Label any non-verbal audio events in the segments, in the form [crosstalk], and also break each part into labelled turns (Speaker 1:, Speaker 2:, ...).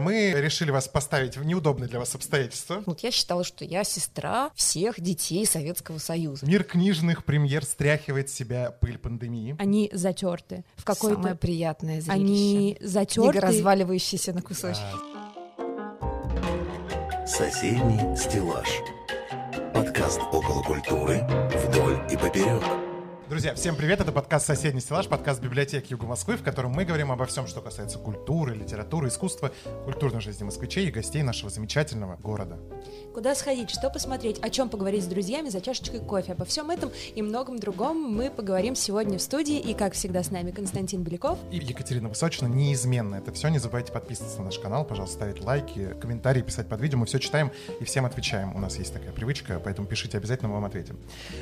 Speaker 1: Мы решили вас поставить в неудобные для вас обстоятельства.
Speaker 2: Вот я считала, что я сестра всех детей Советского Союза.
Speaker 1: Мир книжных премьер стряхивает с себя пыль пандемии.
Speaker 3: Они затерты в какой-то...
Speaker 2: Самое приятное зрелище.
Speaker 3: Они затерты.
Speaker 2: Книга, разваливающаяся на кусочки.
Speaker 4: Соседний стеллаж. Подкаст около культуры вдоль и поперек.
Speaker 1: Друзья, всем привет! Это подкаст «Соседний стеллаж», подкаст библиотеки Юга Москвы, в котором мы говорим обо всем, что касается культуры, литературы, искусства, культурной жизни москвичей и гостей нашего замечательного города.
Speaker 3: Куда сходить, что посмотреть, о чем поговорить с друзьями за чашечкой кофе. Обо всем этом и многом другом мы поговорим сегодня в студии. И, как всегда, с нами Константин Беляков.
Speaker 1: И Екатерина Высочина неизменно. Это все. Не забывайте подписываться на наш канал, пожалуйста, ставить лайки, комментарии писать под видео. Мы все читаем и всем отвечаем. У нас есть такая привычка, поэтому пишите, обязательно мы вам ответим.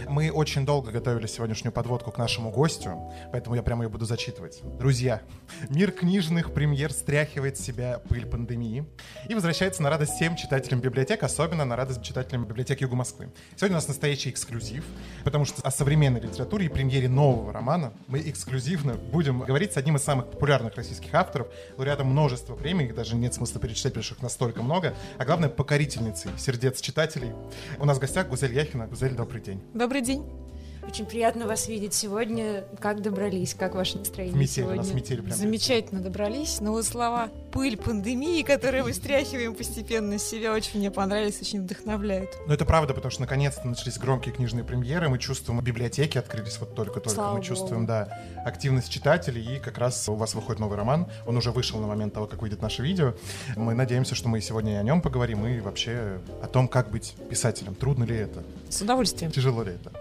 Speaker 1: Мы очень долго готовили сегодняшнюю подводку к нашему гостю, поэтому я прямо ее буду зачитывать. Друзья, мир книжных премьер стряхивает с себя пыль пандемии и возвращается на радость всем читателям библиотек, особенно на радость читателям библиотеки Юга Москвы. Сегодня у нас настоящий эксклюзив, потому что о современной литературе и премьере нового романа мы эксклюзивно будем говорить с одним из самых популярных российских авторов, лауреатом множества премий, их даже нет смысла перечислять, потому что их настолько много, а главное, покорительницей сердец читателей. У нас в гостях Гузель Яхина. Гузель, добрый день.
Speaker 2: Добрый день.
Speaker 3: Очень приятно вас видеть сегодня. Как добрались? Как ваше настроение
Speaker 1: В метель, у
Speaker 3: сегодня?
Speaker 1: нас метель прям.
Speaker 2: Замечательно добрались. Но вот слова «пыль пандемии», которые мы стряхиваем постепенно с себя, очень мне понравились, очень вдохновляют.
Speaker 1: Но это правда, потому что наконец-то начались громкие книжные премьеры. Мы чувствуем, библиотеки открылись вот только-только.
Speaker 3: Слава
Speaker 1: Мы
Speaker 3: богу.
Speaker 1: чувствуем, да, активность читателей. И как раз у вас выходит новый роман. Он уже вышел на момент того, как выйдет наше видео. Мы надеемся, что мы сегодня и о нем поговорим, и вообще о том, как быть писателем. Трудно ли это?
Speaker 2: С удовольствием.
Speaker 1: Тяжело ли это?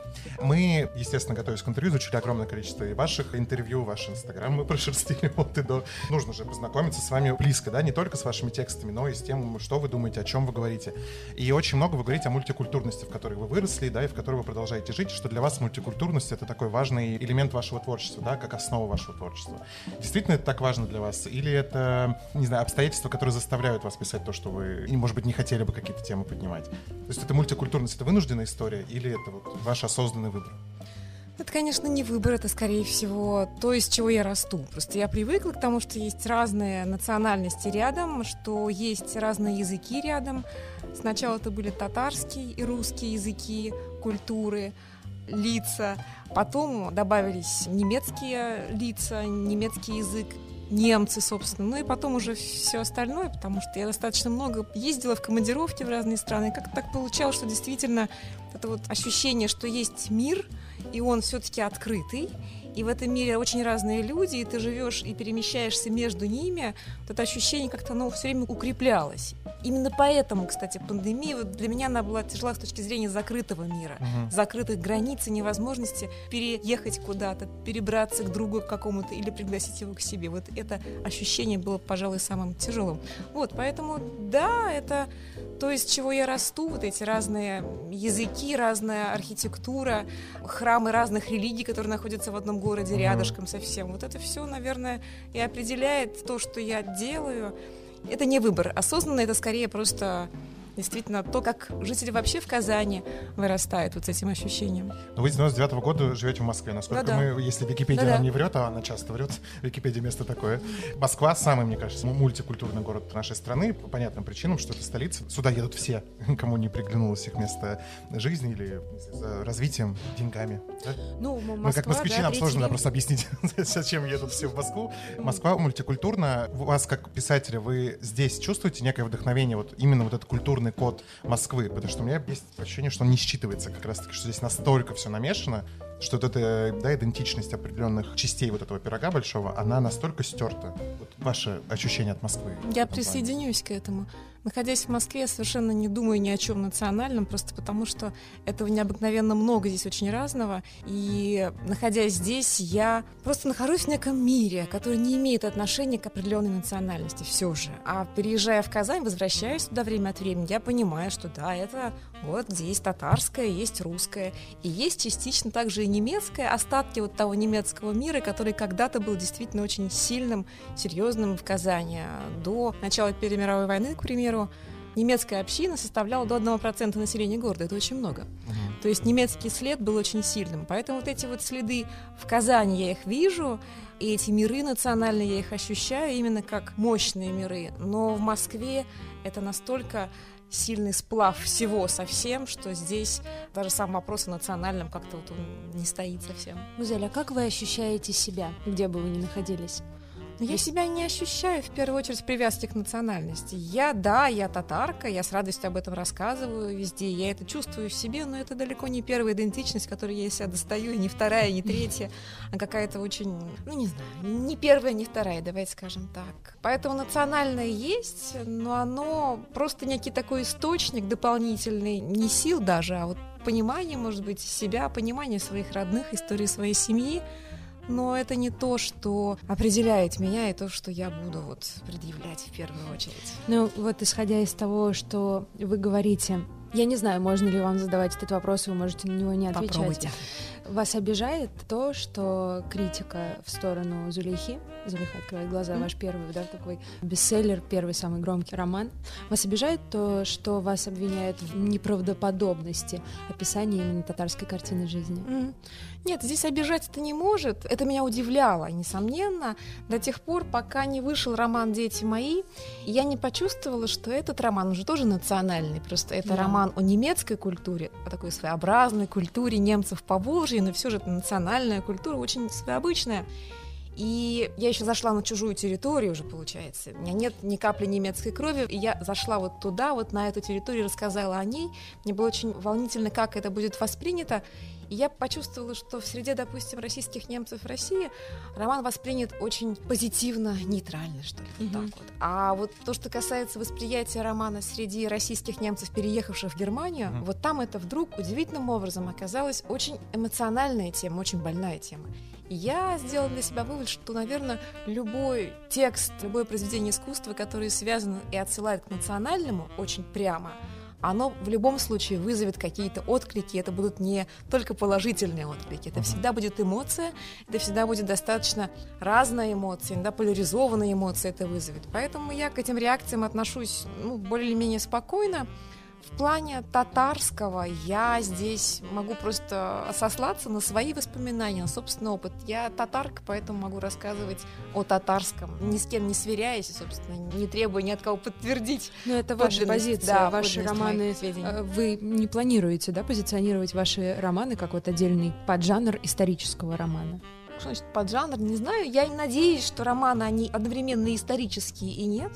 Speaker 1: Мы, естественно, готовясь к интервью, изучили огромное количество и ваших интервью, ваш инстаграм мы [laughs] прошерстили от и до. Нужно же познакомиться с вами близко, да, не только с вашими текстами, но и с тем, что вы думаете, о чем вы говорите. И очень много вы говорите о мультикультурности, в которой вы выросли, да, и в которой вы продолжаете жить, что для вас мультикультурность — это такой важный элемент вашего творчества, да, как основа вашего творчества. Действительно это так важно для вас? Или это, не знаю, обстоятельства, которые заставляют вас писать то, что вы, может быть, не хотели бы какие-то темы поднимать? То есть это мультикультурность, это вынужденная история, или это вот ваш осознанный выбор?
Speaker 2: Это, конечно, не выбор, это, скорее всего, то, из чего я расту. Просто я привыкла к тому, что есть разные национальности рядом, что есть разные языки рядом. Сначала это были татарские и русские языки, культуры, лица. Потом добавились немецкие лица, немецкий язык, немцы, собственно. Ну и потом уже все остальное, потому что я достаточно много ездила в командировки в разные страны. И как так получалось, что действительно это вот ощущение, что есть мир, и он все-таки открытый, и в этом мире очень разные люди, и ты живешь и перемещаешься между ними, вот это ощущение как-то оно все время укреплялось. Именно поэтому, кстати, пандемия вот для меня она была тяжела с точки зрения закрытого мира,
Speaker 1: Мгм.
Speaker 2: закрытых границ и невозможности переехать куда-то, перебраться к другу к какому-то или пригласить его к себе. Вот это ощущение было, пожалуй, самым тяжелым. Вот, поэтому, да, это то, из чего я расту, вот эти разные языки, разная архитектура, храмы разных религий, которые находятся в одном городе рядышком совсем. Вот это все, наверное, и определяет то, что я делаю. Это не выбор. Осознанно это скорее просто действительно то, как жители вообще в Казани вырастают вот с этим ощущением.
Speaker 1: Но вы с 99 года живете в Москве. Насколько
Speaker 2: Да-да.
Speaker 1: мы, если Википедия
Speaker 2: Да-да.
Speaker 1: нам не врет, а она часто врет, [laughs] Википедия место такое. Москва самый, мне кажется, мультикультурный город нашей страны по понятным причинам, что это столица. Сюда едут все, [laughs] кому не приглянулось их место жизни или развитием, деньгами. да?
Speaker 3: Ну,
Speaker 1: Мы
Speaker 3: Москва,
Speaker 1: как москвичи,
Speaker 3: да,
Speaker 1: нам сложно да, просто объяснить, [laughs] зачем едут все в Москву. Москва мультикультурна. У вас, как писателя, вы здесь чувствуете некое вдохновение, вот именно вот этот культурный код Москвы? Потому что у меня есть ощущение, что он не считывается как раз-таки, что здесь настолько все намешано, что вот эта да, идентичность определенных частей вот этого пирога большого, она настолько стерта. Вот ваше ощущение от Москвы.
Speaker 2: Я
Speaker 1: этом плане.
Speaker 2: присоединюсь к этому. Находясь в Москве, я совершенно не думаю ни о чем национальном, просто потому что этого необыкновенно много здесь очень разного. И находясь здесь, я просто нахожусь в неком мире, который не имеет отношения к определенной национальности все же. А переезжая в Казань, возвращаясь туда время от времени, я понимаю, что да, это вот где есть татарское, есть русское, и есть частично также и немецкое, остатки вот того немецкого мира, который когда-то был действительно очень сильным, серьезным в Казани. До начала Первой мировой войны, к примеру, немецкая община составляла до 1% населения города. Это очень много. То есть немецкий след был очень сильным. Поэтому вот эти вот следы в Казани я их вижу, и эти миры национальные я их ощущаю именно как мощные миры. Но в Москве это настолько сильный сплав всего совсем, что здесь даже сам вопрос о национальном как-то вот он не стоит совсем.
Speaker 3: Музель, а как вы ощущаете себя, где бы вы ни находились?
Speaker 2: Но я себя не ощущаю в первую очередь привязки к национальности. Я, да, я татарка, я с радостью об этом рассказываю везде, я это чувствую в себе, но это далеко не первая идентичность, которую я из себя достаю, и не вторая, не третья, а какая-то очень, ну не знаю, не первая, не вторая, давайте скажем так. Поэтому национальное есть, но оно просто некий такой источник дополнительный, не сил даже, а вот понимание, может быть, себя, понимание своих родных, истории своей семьи, но это не то, что определяет меня и то, что я буду вот предъявлять в первую очередь.
Speaker 3: Ну вот исходя из того, что вы говорите, я не знаю, можно ли вам задавать этот вопрос, вы можете на него не отвечать.
Speaker 2: Попробуйте.
Speaker 3: Вас обижает то, что критика в сторону Зулейхи, Зулейха открывает глаза,
Speaker 2: Мгм.
Speaker 3: ваш первый, да, такой бестселлер, первый самый громкий роман. Вас обижает то, что вас обвиняют в неправдоподобности описания именно татарской картины жизни?
Speaker 2: М. Нет, здесь обижать это не может. Это меня удивляло, несомненно, до тех пор, пока не вышел роман «Дети мои», я не почувствовала, что этот роман уже тоже национальный. Просто это
Speaker 3: Да.
Speaker 2: роман о немецкой культуре, о такой своеобразной культуре немцев по Волжье, но все же это национальная культура, очень своеобычная. И я еще зашла на чужую территорию уже, получается. У меня нет ни капли немецкой крови, и я зашла вот туда, вот на эту территорию, рассказала о ней. Мне было очень волнительно, как это будет воспринято. И я почувствовала, что в среде, допустим, российских немцев в России роман воспринят очень позитивно, нейтрально, что ли, вот
Speaker 3: Мгм.
Speaker 2: так вот. А вот то, что касается восприятия романа среди российских немцев, переехавших в Германию,
Speaker 1: Мгм.
Speaker 2: вот там это вдруг удивительным образом оказалась очень эмоциональная тема, очень больная тема. И я сделала для себя вывод, что, наверное, любой текст, любое произведение искусства, которое связано и отсылает к национальному очень прямо, оно в любом случае вызовет какие-то отклики. Это будут не только положительные отклики. Это всегда будет эмоция, это всегда будет достаточно разная эмоция, иногда поляризованная эмоция это вызовет. Поэтому я к этим реакциям отношусь ну, более-менее спокойно. В плане татарского я здесь могу просто сослаться на свои воспоминания, на собственный опыт. Я татарка, поэтому могу рассказывать о татарском, ни с кем не сверяясь, собственно, не требуя ни от кого подтвердить.
Speaker 3: Ну, это ваша позиция,
Speaker 2: да,
Speaker 3: ваши романы. э, Вы не планируете, да, позиционировать ваши романы как вот отдельный поджанр исторического романа?
Speaker 2: Что значит поджанр? Не знаю. Я надеюсь, что романы, они одновременно исторические и нет.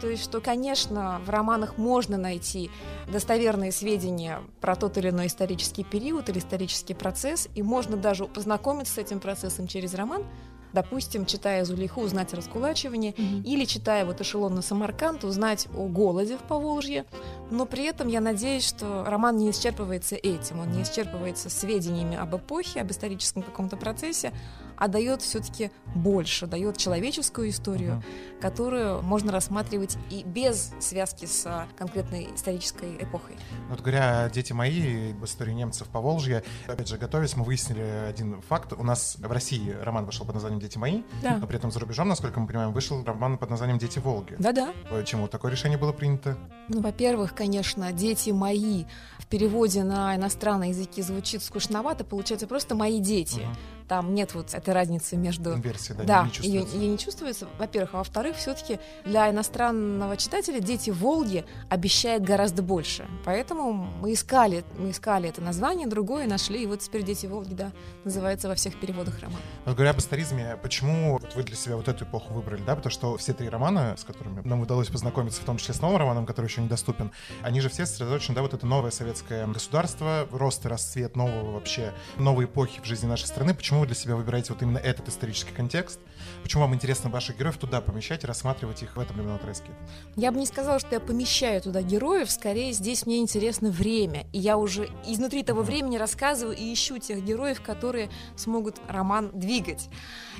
Speaker 2: То есть, что, конечно, в романах можно найти достоверные сведения про тот или иной исторический период или исторический процесс, и можно даже познакомиться с этим процессом через роман, допустим, читая Зулейху, узнать о раскулачивании, или читая вот эшелон на Самарканд, узнать о голоде в Поволжье. Но при этом я надеюсь, что роман не исчерпывается этим, он не исчерпывается сведениями об эпохе, об историческом каком-то процессе, а дает все-таки больше, дает человеческую историю,
Speaker 1: Мгм.
Speaker 2: которую можно рассматривать и без связки с а, конкретной исторической эпохой.
Speaker 1: Вот говоря, дети мои, об истории немцев по Волжье, опять же, готовясь, мы выяснили один факт. У нас в России роман вышел под названием «Дети мои»,
Speaker 2: Да.
Speaker 1: но при этом за рубежом, насколько мы понимаем, вышел роман под названием «Дети Волги».
Speaker 2: Да-да.
Speaker 1: Почему такое решение было принято?
Speaker 2: Ну, во-первых, конечно, дети мои в переводе на иностранные языки звучит скучновато, получается просто мои дети.
Speaker 1: Мгм.
Speaker 2: Там нет вот этой разницы между
Speaker 1: Инверсия, да,
Speaker 2: Да,
Speaker 1: не
Speaker 2: ее,
Speaker 1: чувствуется.
Speaker 2: не чувствуется, во-первых. А во-вторых, все-таки для иностранного читателя «Дети Волги» обещает гораздо больше. Поэтому мы искали, мы искали это название, другое нашли, и вот теперь «Дети Волги», да, называется во всех переводах роман.
Speaker 1: Вот говоря об историзме, почему вот вы для себя вот эту эпоху выбрали, да? Потому что все три романа, с которыми нам удалось познакомиться, в том числе с новым романом, который еще недоступен, они же все сосредоточены, да, вот это новое советское государство, рост и расцвет нового вообще, новой эпохи в жизни нашей страны. Почему вы для себя выбираете вот именно этот исторический контекст? Почему вам интересно ваших героев туда помещать и рассматривать их в этом временном отрезке?
Speaker 2: Я бы не сказала, что я помещаю туда героев, скорее здесь мне интересно время. И я уже изнутри того времени рассказываю и ищу тех героев, которые смогут роман двигать.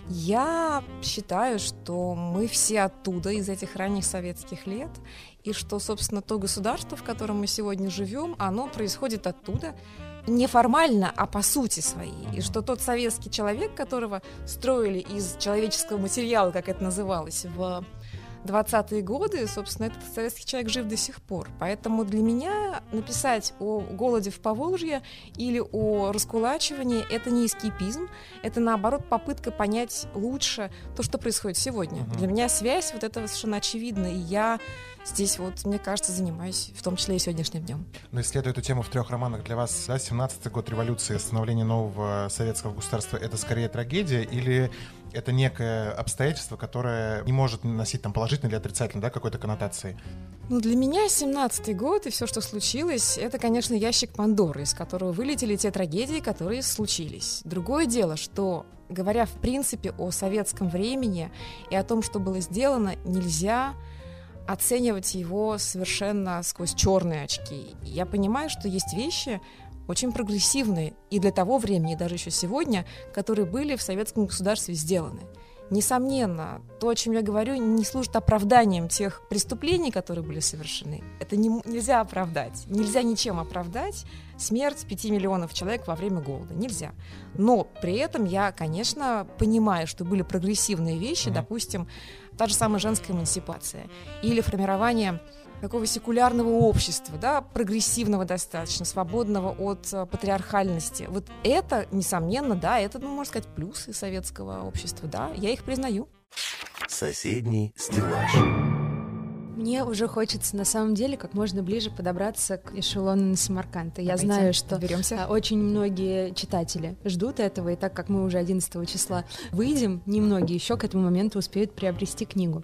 Speaker 2: Я считаю, что мы все оттуда, из этих ранних советских лет, и что, собственно, то государство, в котором мы сегодня живем, оно происходит оттуда, не формально, а по сути своей. И что тот советский человек, которого строили из человеческого материала, как это называлось, в 20-е годы, собственно, этот советский человек жив до сих пор. Поэтому для меня написать о голоде в Поволжье или о раскулачивании — это не эскипизм, это, наоборот, попытка понять лучше то, что происходит сегодня.
Speaker 1: Мгм.
Speaker 2: Для меня связь вот этого совершенно очевидна, и я здесь вот, мне кажется, занимаюсь, в том числе и сегодняшним днем.
Speaker 1: Но исследуя эту тему в трех романах для вас, да, 17-й год революции, становление нового советского государства, это скорее трагедия или это некое обстоятельство, которое не может носить там положительной или отрицательной да, какой-то коннотации?
Speaker 2: Ну, для меня 17-й год и все, что случилось, это, конечно, ящик Пандоры, из которого вылетели те трагедии, которые случились. Другое дело, что, говоря в принципе о советском времени и о том, что было сделано, нельзя оценивать его совершенно сквозь черные очки. Я понимаю, что есть вещи очень прогрессивные и для того времени, и даже еще сегодня, которые были в советском государстве сделаны. Несомненно, то, о чем я говорю, не служит оправданием тех преступлений, которые были совершены. Это не, нельзя оправдать. Нельзя ничем оправдать смерть 5 миллионов человек во время голода. Нельзя. Но при этом я, конечно, понимаю, что были прогрессивные вещи,
Speaker 1: Мгм.
Speaker 2: допустим, та же самая женская эмансипация или формирование такого секулярного общества, да, прогрессивного достаточно, свободного от э, патриархальности. Вот это, несомненно, да, это, ну, можно сказать, плюсы советского общества, да, я их признаю.
Speaker 4: Соседний стеллаж.
Speaker 3: Мне уже хочется на самом деле как можно ближе подобраться к эшелону на Самарканд. И Я
Speaker 2: Давайте
Speaker 3: знаю, что
Speaker 2: доберемся.
Speaker 3: а, очень многие читатели ждут этого, и так как мы уже 11 числа выйдем, немногие еще к этому моменту успеют приобрести книгу.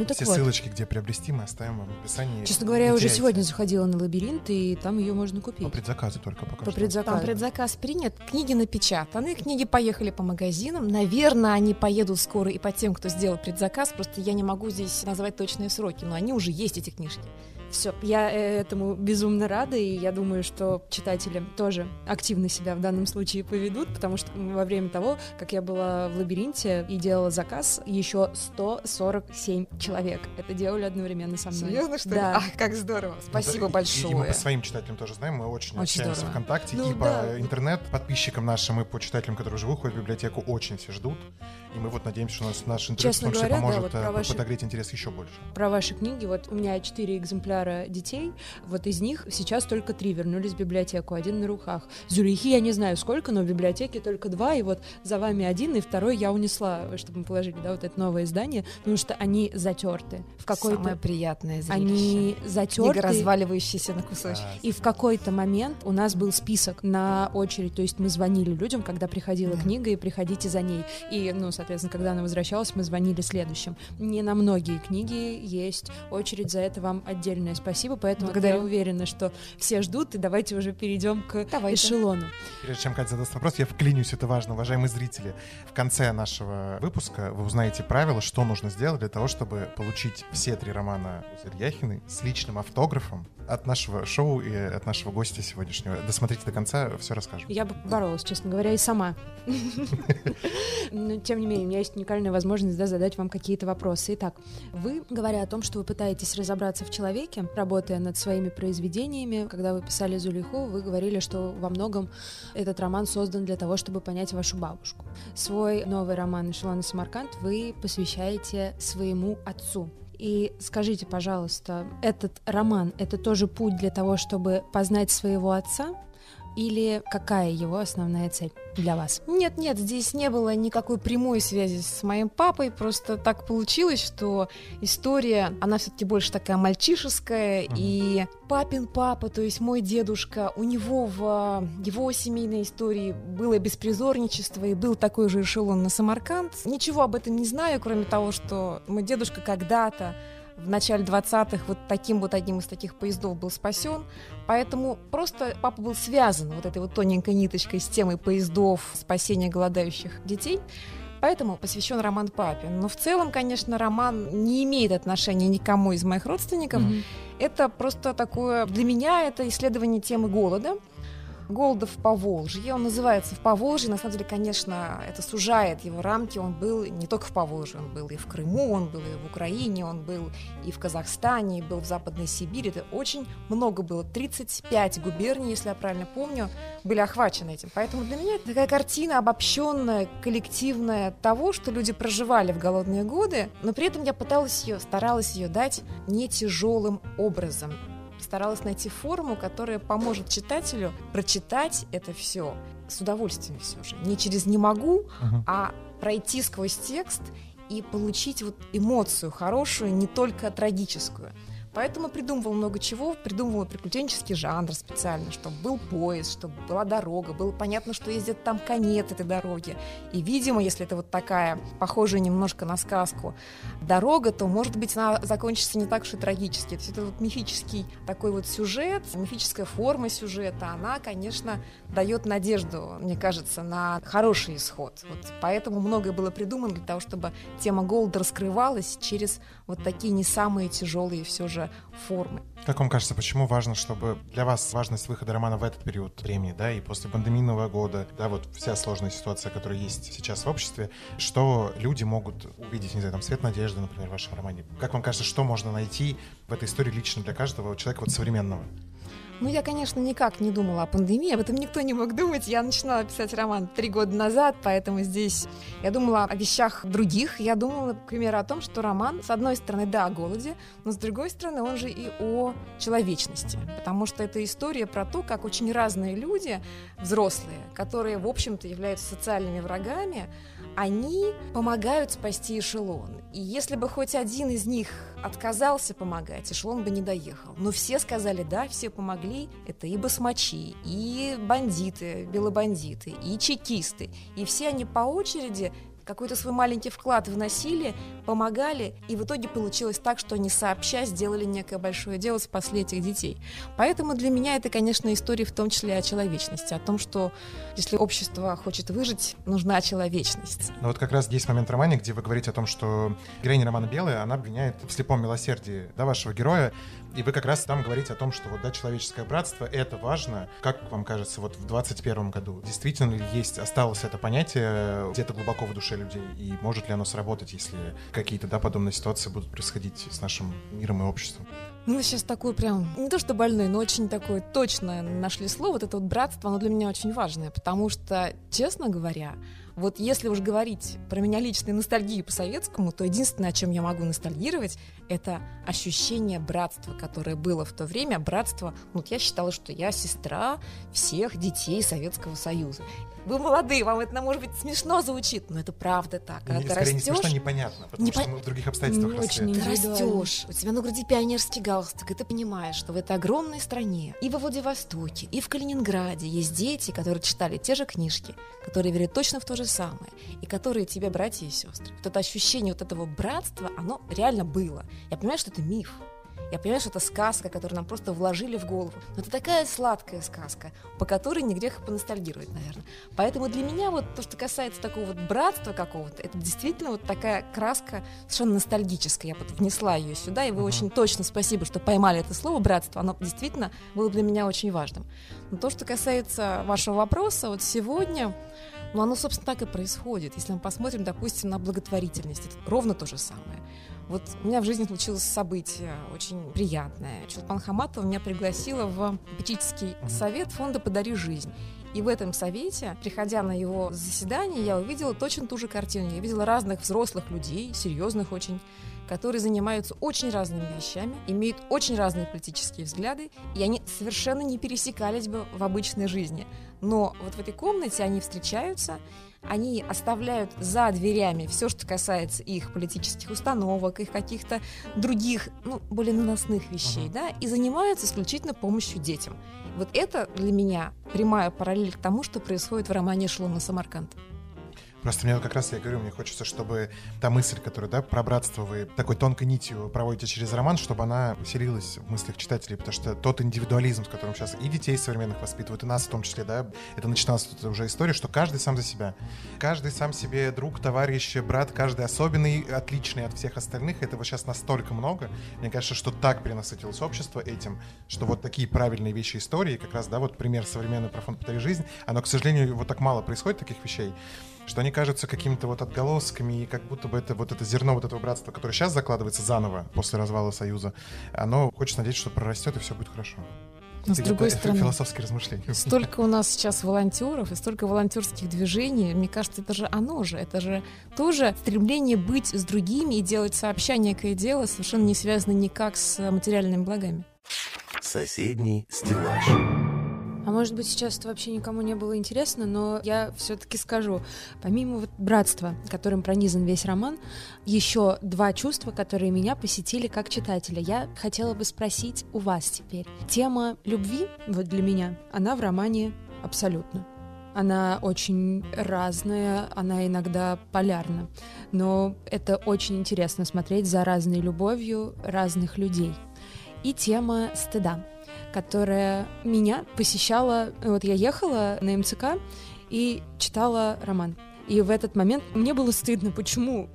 Speaker 3: Ну так
Speaker 1: Все
Speaker 3: вот.
Speaker 1: ссылочки, где приобрести, мы оставим вам в описании.
Speaker 3: Честно говоря, я уже
Speaker 1: теряйте.
Speaker 3: сегодня заходила на лабиринт, и там ее можно купить.
Speaker 1: По предзаказу только пока
Speaker 3: По
Speaker 1: что.
Speaker 3: предзаказу.
Speaker 2: Там предзаказ принят, книги напечатаны, книги поехали по магазинам. Наверное, они поедут скоро и по тем, кто сделал предзаказ. Просто я не могу здесь назвать точные сроки, но они уже есть, эти книжки.
Speaker 3: Все, я э, этому безумно рада, и я думаю, что читатели тоже активно себя в данном случае поведут, потому что во время того, как я была в лабиринте и делала заказ, еще 147 человек это делали одновременно со мной.
Speaker 2: Серьезно, что ли?
Speaker 3: Да.
Speaker 2: Ах, как здорово. Спасибо
Speaker 1: Ну, и-
Speaker 2: большое.
Speaker 1: И, мы по своим читателям тоже знаем, мы очень,
Speaker 2: Очень
Speaker 1: общаемся
Speaker 2: здорово.
Speaker 1: ВКонтакте
Speaker 3: Ну
Speaker 1: и по
Speaker 3: да.
Speaker 1: интернет подписчикам нашим и по читателям, которые уже выходят в библиотеку, очень все ждут. И мы вот надеемся, что у нас наш интервью
Speaker 3: Честно
Speaker 1: в том числе
Speaker 3: говоря, да,
Speaker 1: поможет
Speaker 3: вот про
Speaker 1: э,
Speaker 3: ваши-
Speaker 1: подогреть интерес еще больше.
Speaker 3: Про ваши книги, вот у меня четыре экземпляра детей, вот из них сейчас только три вернулись в библиотеку, один на руках. Зюрихи я не знаю сколько, но в библиотеке только два, и вот за вами один, и второй я унесла, чтобы мы положили, да, вот это новое издание, потому что они затерты в какой-то...
Speaker 2: Самое приятное зрелище.
Speaker 3: Они
Speaker 2: Книга,
Speaker 3: затерты,
Speaker 2: разваливающаяся на кусочки.
Speaker 1: Да.
Speaker 3: и в какой-то момент у нас был список на очередь, то есть мы звонили людям, когда приходила
Speaker 2: Да.
Speaker 3: книга, и приходите за ней. И, ну, соответственно, когда она возвращалась, мы звонили следующим. Не на многие книги есть очередь, за это вам отдельное спасибо, поэтому
Speaker 2: Благодарю.
Speaker 3: я уверена, что все ждут, и давайте уже перейдем к
Speaker 2: Давайте.
Speaker 3: эшелону.
Speaker 1: Прежде чем Катя задаст вопрос, я вклинюсь, это важно, уважаемые зрители. В конце нашего выпуска вы узнаете правила, что нужно сделать для того, чтобы получить все три романа Яхины с личным автографом от нашего шоу и от нашего гостя сегодняшнего. Досмотрите до конца, все расскажем.
Speaker 3: Я бы боролась, честно говоря, и сама. Но, тем не менее, у меня есть уникальная возможность да, задать вам какие-то вопросы. Итак, вы, говоря о том, что вы пытаетесь разобраться в человеке, работая над своими произведениями, когда вы писали Зулейху, вы говорили, что во многом этот роман создан для того, чтобы понять вашу бабушку. Свой новый роман «Эшелон и Самарканд» вы посвящаете своему отцу. И скажите, пожалуйста, этот роман — это тоже путь для того, чтобы познать своего отца? Или какая его основная цель для вас?
Speaker 2: Нет, нет, здесь не было никакой прямой связи с моим папой. Просто так получилось, что история, она все-таки больше такая мальчишеская.
Speaker 1: Мгм.
Speaker 2: И папин папа, то есть мой дедушка, у него в э, его семейной истории было беспризорничество и был такой же эшелон на Самарканд. Ничего об этом не знаю, кроме того, что мой дедушка когда-то в начале 20-х вот таким вот одним из таких поездов был спасен. Поэтому просто папа был связан вот этой вот тоненькой ниточкой с темой поездов, спасения голодающих детей. Поэтому посвящен роман папе. Но в целом, конечно, роман не имеет отношения никому из моих родственников.
Speaker 3: Мгм.
Speaker 2: Это просто такое... Для меня это исследование темы голода. Голдов в Поволжье. Он называется в Поволжье. На самом деле, конечно, это сужает его рамки. Он был не только в Поволжье, он был и в Крыму, он был и в Украине, он был и в Казахстане, и был в Западной Сибири. Это очень много было. 35 губерний, если я правильно помню, были охвачены этим. Поэтому для меня это такая картина обобщенная, коллективная того, что люди проживали в голодные годы, но при этом я пыталась ее, старалась ее дать не тяжелым образом старалась найти форму, которая поможет читателю прочитать это все с удовольствием все же. Не через «не могу», а пройти сквозь текст и получить вот эмоцию хорошую, не только трагическую. Поэтому придумывал много чего, придумывал приключенческий жанр специально, чтобы был поезд, чтобы была дорога, было понятно, что ездит там конец этой дороги. И, видимо, если это вот такая, похожая немножко на сказку, дорога, то, может быть, она закончится не так уж и трагически. То есть это вот мифический такой вот сюжет, мифическая форма сюжета, она, конечно, дает надежду, мне кажется, на хороший исход. Вот поэтому многое было придумано для того, чтобы тема голода раскрывалась через вот такие не самые тяжелые все же же формы.
Speaker 1: Как вам кажется, почему важно, чтобы для вас важность выхода романа в этот период времени, да, и после пандемийного года, да, вот вся сложная ситуация, которая есть сейчас в обществе, что люди могут увидеть, не знаю, там, свет надежды, например, в вашем романе? Как вам кажется, что можно найти в этой истории лично для каждого человека вот современного?
Speaker 2: Ну, я, конечно, никак не думала о пандемии, об этом никто не мог думать. Я начинала писать роман три года назад, поэтому здесь я думала о вещах других. Я думала, к примеру, о том, что роман, с одной стороны, да, о голоде, но с другой стороны, он же и о человечности. Потому что это история про то, как очень разные люди, взрослые, которые, в общем-то, являются социальными врагами, они помогают спасти эшелон. И если бы хоть один из них отказался помогать, эшелон бы не доехал. Но все сказали да, все помогли. Это и басмачи, и бандиты, белобандиты, и чекисты. И все они по очереди какой-то свой маленький вклад вносили, помогали, и в итоге получилось так, что они сообща сделали некое большое дело, спасли этих детей. Поэтому для меня это, конечно, история в том числе о человечности, о том, что если общество хочет выжить, нужна человечность.
Speaker 1: Ну вот как раз есть момент в романе, где вы говорите о том, что героиня романа Белая, она обвиняет в слепом милосердии да, вашего героя, и вы как раз там говорите о том, что вот, да, человеческое братство — это важно. Как вам кажется, вот в 21 году действительно ли есть, осталось это понятие где-то глубоко в душе людей? И может ли оно сработать, если какие-то, да, подобные ситуации будут происходить с нашим миром и обществом?
Speaker 2: Ну, сейчас такой прям, не то что больной, но очень такое точно нашли слово, вот это вот братство, оно для меня очень важное, потому что, честно говоря, вот если уж говорить про меня лично и ностальгию по советскому, то единственное, о чем я могу ностальгировать, это ощущение братства, которое было в то время. Братство, ну, вот я считала, что я сестра всех детей Советского Союза. Вы молодые, вам это, может быть, смешно звучит, но это правда так.
Speaker 1: Когда не, ты растешь... не смешно, непонятно, потому не что мы в других обстоятельствах
Speaker 2: Очень Ты растешь, у тебя на груди пионерский галстук, и ты понимаешь, что в этой огромной стране и во Владивостоке, и в Калининграде есть дети, которые читали те же книжки, которые верят точно в то же самое, и которые тебе братья и сестры. Вот это ощущение вот этого братства, оно реально было. Я понимаю, что это миф, я понимаю, что это сказка, которую нам просто вложили в голову. Но это такая сладкая сказка, по которой не грех поностальгировать, наверное. Поэтому для меня вот то, что касается такого вот братства какого-то, это действительно вот такая краска совершенно ностальгическая. Я вот внесла ее сюда, и вы uh-huh. очень точно спасибо, что поймали это слово «братство». Оно действительно было для меня очень важным. Но то, что касается вашего вопроса, вот сегодня ну, оно, собственно, так и происходит. Если мы посмотрим, допустим, на благотворительность, это ровно то же самое. Вот у меня в жизни случилось событие очень приятное. Чулпан Хаматова меня пригласила в попечительский совет фонда «Подари жизнь». И в этом совете, приходя на его заседание, я увидела точно ту же картину. Я видела разных взрослых людей, серьезных очень, которые занимаются очень разными вещами, имеют очень разные политические взгляды, и они совершенно не пересекались бы в обычной жизни. Но вот в этой комнате они встречаются, они оставляют за дверями все, что касается их политических установок, их каких-то других, ну, более наносных вещей, uh-huh. да, и занимаются исключительно помощью детям. Вот это для меня прямая параллель к тому, что происходит в романе «Шлома Самарканд».
Speaker 1: Просто мне как раз, я говорю, мне хочется, чтобы та мысль, которую, да, про братство вы такой тонкой нитью проводите через роман, чтобы она усилилась в мыслях читателей, потому что тот индивидуализм, с которым сейчас и детей современных воспитывают, и нас в том числе, да, это начиналась уже история, что каждый сам за себя. Каждый сам себе друг, товарищ, брат, каждый особенный, отличный от всех остальных. Этого сейчас настолько много. Мне кажется, что так перенасытилось общество этим, что вот такие правильные вещи истории, как раз, да, вот пример современный про фонд «Повтори жизнь», оно, к сожалению, вот так мало происходит таких вещей что они кажутся какими-то вот отголосками, и как будто бы это вот это зерно вот этого братства, которое сейчас закладывается заново после развала Союза, оно хочется надеяться, что прорастет, и все будет хорошо.
Speaker 2: Но с другой
Speaker 1: это
Speaker 2: стороны,
Speaker 1: философские размышления.
Speaker 2: столько у нас сейчас волонтеров и столько волонтерских движений, мне кажется, это же оно же, это же тоже стремление быть с другими и делать сообща некое дело, совершенно не связано никак с материальными благами.
Speaker 4: Соседний стеллаж.
Speaker 3: А может быть, сейчас это вообще никому не было интересно, но я все-таки скажу. Помимо вот братства, которым пронизан весь роман, еще два чувства, которые меня посетили как читателя. Я хотела бы спросить у вас теперь. Тема любви, вот для меня, она в романе абсолютно. Она очень разная, она иногда полярна. Но это очень интересно смотреть за разной любовью разных людей. И тема стыда которая меня посещала. Вот я ехала на МЦК и читала роман. И в этот момент мне было стыдно, почему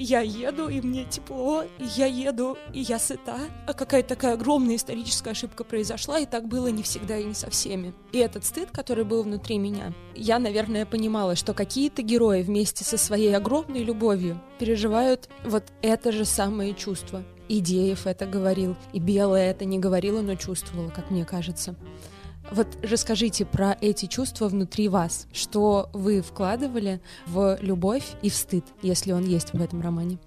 Speaker 3: я еду, и мне тепло, и я еду, и я сыта. А какая-то такая огромная историческая ошибка произошла, и так было не всегда и не со всеми. И этот стыд, который был внутри меня, я, наверное, понимала, что какие-то герои вместе со своей огромной любовью переживают вот это же самое чувство. Идеев это говорил, и Белая это не говорила, но чувствовала, как мне кажется. Вот расскажите про эти чувства внутри вас, что вы вкладывали в любовь и в стыд, если он есть в этом романе.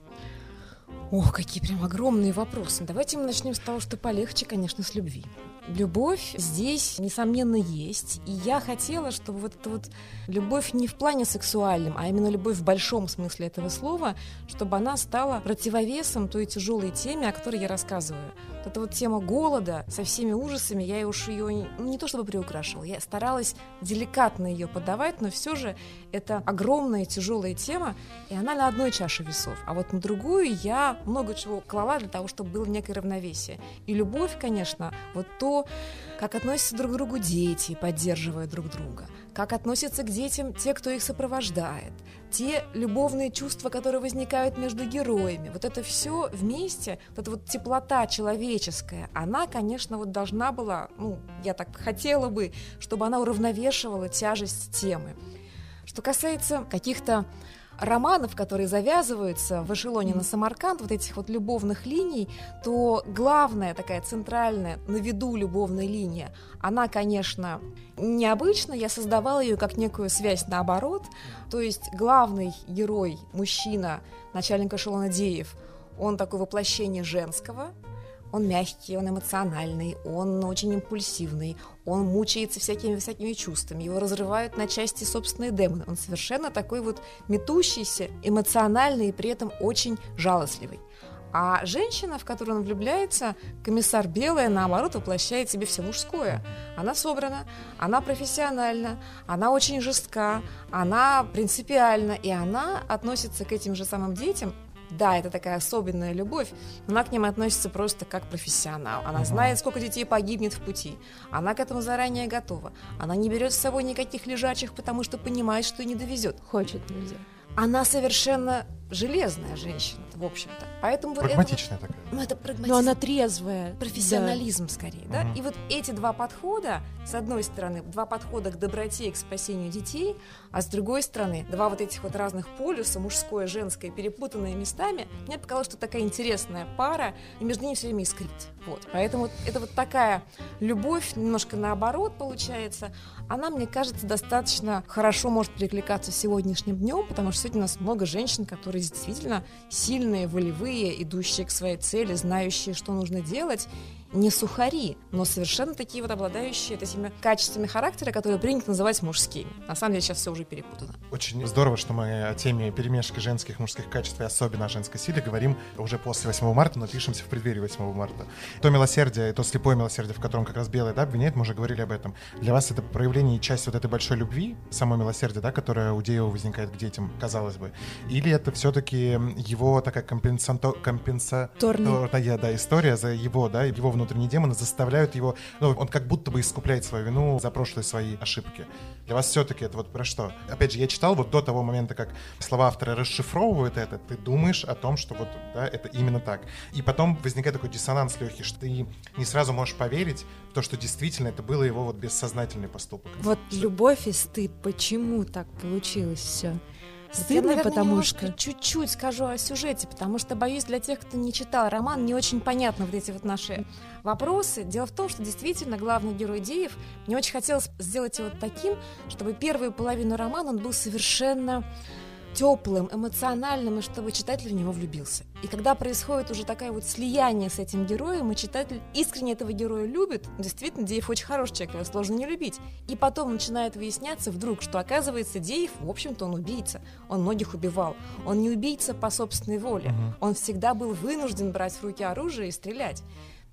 Speaker 2: Ох, какие прям огромные вопросы. Давайте мы начнем с того, что полегче, конечно, с любви. Любовь здесь, несомненно, есть. И я хотела, чтобы вот эта вот любовь не в плане сексуальном, а именно любовь в большом смысле этого слова, чтобы она стала противовесом той тяжелой теме, о которой я рассказываю. Эта вот тема голода со всеми ужасами, я уж ее не то чтобы приукрашивала, я старалась деликатно ее подавать, но все же это огромная тяжелая тема, и она на одной чаше весов. А вот на другую я много чего клала для того, чтобы было некое равновесие. И любовь, конечно, вот то, как относятся друг к другу дети, поддерживая друг друга, как относятся к детям те, кто их сопровождает, те любовные чувства, которые возникают между героями. Вот это все вместе, вот эта вот теплота человеческая, она, конечно, вот должна была, ну, я так хотела бы, чтобы она уравновешивала тяжесть темы. Что касается каких-то романов, которые завязываются в эшелоне на Самарканд, вот этих вот любовных линий, то главная такая центральная на виду любовная линия, она, конечно, необычна, я создавала ее как некую связь наоборот, то есть главный герой, мужчина, начальник эшелона Деев, он такое воплощение женского, он мягкий, он эмоциональный, он очень импульсивный, он мучается всякими всякими чувствами, его разрывают на части собственные демоны. Он совершенно такой вот метущийся, эмоциональный и при этом очень жалостливый. А женщина, в которую он влюбляется, комиссар Белая, наоборот, воплощает себе все мужское. Она собрана, она профессиональна, она очень жестка, она принципиальна, и она относится к этим же самым детям да, это такая особенная любовь, но она к ним относится просто как профессионал. Она знает, сколько детей погибнет в пути. Она к этому заранее готова. Она не берет с собой никаких лежачих, потому что понимает, что не довезет.
Speaker 3: Хочет нельзя.
Speaker 2: Она совершенно железная женщина, в общем-то. Поэтому
Speaker 1: прагматичная
Speaker 2: это,
Speaker 1: такая.
Speaker 2: Ну, это прагматизм.
Speaker 3: Но она трезвая.
Speaker 2: Профессионализм да. скорее, да?
Speaker 1: Угу.
Speaker 2: И вот эти два подхода, с одной стороны, два подхода к доброте и к спасению детей, а с другой стороны, два вот этих вот разных полюса, мужское, женское, перепутанные местами, мне показалось, что такая интересная пара, и между ними все время искрит. Вот. Поэтому это вот такая любовь, немножко наоборот получается, она, мне кажется, достаточно хорошо может перекликаться сегодняшним днем, потому что сегодня у нас много женщин, которые действительно сильные, волевые, идущие к своей цели, знающие, что нужно делать, не сухари, но совершенно такие вот обладающие этими качествами характера, которые принято называть мужскими. На самом деле сейчас все уже перепутано.
Speaker 1: Очень здорово, что мы о теме перемешки женских и мужских качеств и особенно о женской силе говорим уже после 8 марта, но пишемся в преддверии 8 марта. То милосердие, то слепое милосердие, в котором как раз белое, да, обвиняет, мы уже говорили об этом. Для вас это проявление и часть вот этой большой любви, само милосердие, да, которое у Деева возникает к детям, казалось бы. Или это все-таки его такая компенсанто... компенсаторная да, история за его, да, его внутренние демоны заставляют его, ну, он как будто бы искупляет свою вину за прошлые свои ошибки. Для вас все-таки это вот про что? Опять же, я читал вот до того момента, как слова автора расшифровывают это, ты думаешь о том, что вот, да, это именно так. И потом возникает такой диссонанс легкий, что ты не сразу можешь поверить в то, что действительно это было его вот бессознательный поступок.
Speaker 3: Вот любовь и стыд, почему так получилось все?
Speaker 2: Стыдно, Я, наверное, потому что... чуть-чуть скажу о сюжете, потому что, боюсь, для тех, кто не читал роман, не очень понятно вот эти вот наши вопросы. Дело в том, что действительно главный герой Деев, мне очень хотелось сделать его таким, чтобы первую половину романа он был совершенно теплым, эмоциональным, и чтобы читатель в него влюбился. И когда происходит уже такое вот слияние с этим героем, и читатель искренне этого героя любит, действительно, Деев очень хороший человек, его сложно не любить. И потом начинает выясняться вдруг, что оказывается Деев, в общем-то, он убийца. Он многих убивал. Он не убийца по собственной воле. Uh-huh. Он всегда был вынужден брать в руки оружие и стрелять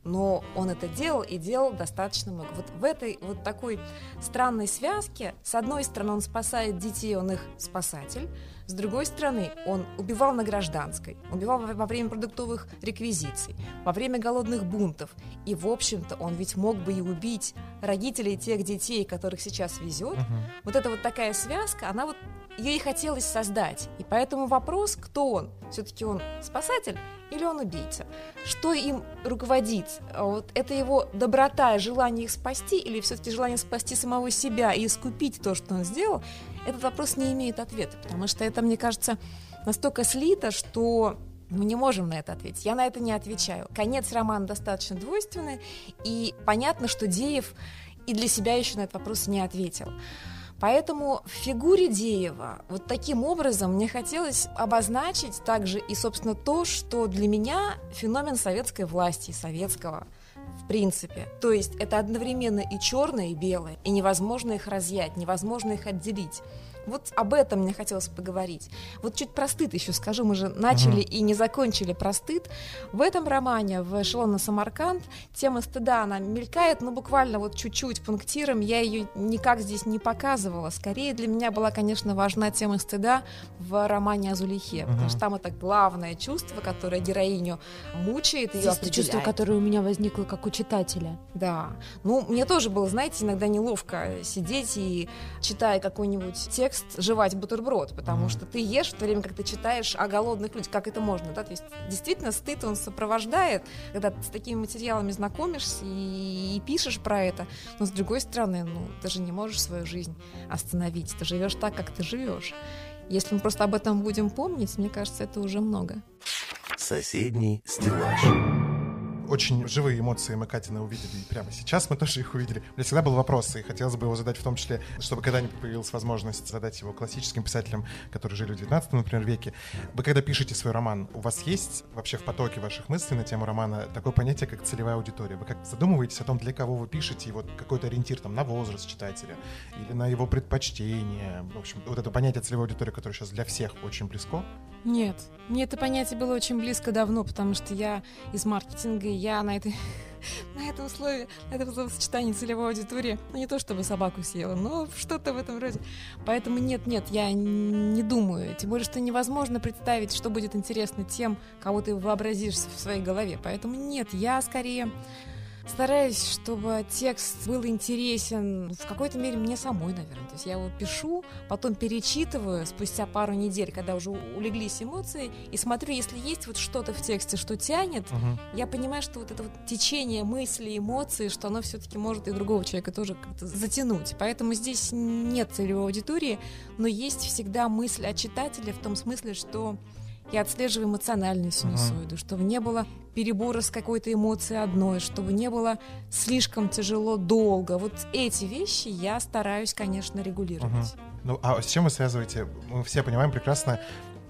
Speaker 2: но он это делал и делал достаточно много. Вот в этой вот такой странной связке, с одной стороны, он спасает детей, он их спасатель, с другой стороны, он убивал на гражданской, убивал во время продуктовых реквизиций, во время голодных бунтов. И, в общем-то, он ведь мог бы и убить родителей тех детей, которых сейчас везет. Uh-huh. Вот эта вот такая связка, она вот ее и хотелось создать. И поэтому вопрос, кто он? Все-таки он спасатель или он убийца? Что им руководит? Вот это его доброта, желание их спасти или все-таки желание спасти самого себя и искупить то, что он сделал? Этот вопрос не имеет ответа, потому что это, мне кажется, настолько слито, что мы не можем на это ответить. Я на это не отвечаю. Конец романа достаточно двойственный, и понятно, что Деев и для себя еще на этот вопрос не ответил. Поэтому в фигуре Деева вот таким образом мне хотелось обозначить также и, собственно, то, что для меня феномен советской власти, советского в принципе. То есть это одновременно и черное, и белое, и невозможно их разъять, невозможно их отделить. Вот об этом мне хотелось поговорить. Вот чуть про стыд еще скажу, мы же начали угу. и не закончили про стыд. В этом романе, в «Эшелон на Самарканд», тема стыда, она мелькает, но буквально вот чуть-чуть пунктиром, я ее никак здесь не показывала. Скорее для меня была, конечно, важна тема стыда в романе о Зулихе, угу. потому что там это главное чувство, которое героиню мучает, ее
Speaker 3: определяет. чувство, которое у меня возникло как у читателя.
Speaker 2: Да. Ну, мне тоже было, знаете, иногда неловко сидеть и, читая какой-нибудь текст, текст жевать бутерброд, потому mm. что ты ешь в то время, как ты читаешь о голодных людях, как это можно, да, то есть действительно стыд он сопровождает, когда ты с такими материалами знакомишься и, и пишешь про это, но с другой стороны, ну, ты же не можешь свою жизнь остановить, ты живешь так, как ты живешь. Если мы просто об этом будем помнить, мне кажется, это уже много.
Speaker 4: Соседний стеллаж
Speaker 1: очень живые эмоции мы Катина увидели прямо сейчас, мы [laughs] тоже их увидели. У меня всегда был вопрос, и хотелось бы его задать в том числе, чтобы когда-нибудь появилась возможность задать его классическим писателям, которые жили в 19 например, веке. Вы когда пишете свой роман, у вас есть вообще в потоке ваших мыслей на тему романа такое понятие, как целевая аудитория? Вы как задумываетесь о том, для кого вы пишете, и вот какой-то ориентир там на возраст читателя или на его предпочтение? В общем, вот это понятие целевой аудитории, которое сейчас для всех очень близко,
Speaker 2: нет, мне это понятие было очень близко давно, потому что я из маркетинга, и я на этой [laughs] на этом условии, на этом словосочетании целевой аудитории, ну не то чтобы собаку съела, но что-то в этом роде. Поэтому нет, нет, я не думаю. Тем более, что невозможно представить, что будет интересно тем, кого ты вообразишь в своей голове. Поэтому нет, я скорее стараюсь, чтобы текст был интересен в какой-то мере мне самой, наверное. То есть я его пишу, потом перечитываю спустя пару недель, когда уже улеглись эмоции, и смотрю, если есть вот что-то в тексте, что тянет, угу. я понимаю, что вот это вот течение мыслей, эмоций, что оно все-таки может и другого человека тоже как-то затянуть. Поэтому здесь нет целевой аудитории, но есть всегда мысль о читателе в том смысле, что я отслеживаю эмоциональную синусоиду, uh-huh. чтобы не было перебора с какой-то эмоцией одной, чтобы не было слишком тяжело долго. Вот эти вещи я стараюсь, конечно, регулировать. Uh-huh.
Speaker 1: Ну, а с чем вы связываете? Мы все понимаем прекрасно,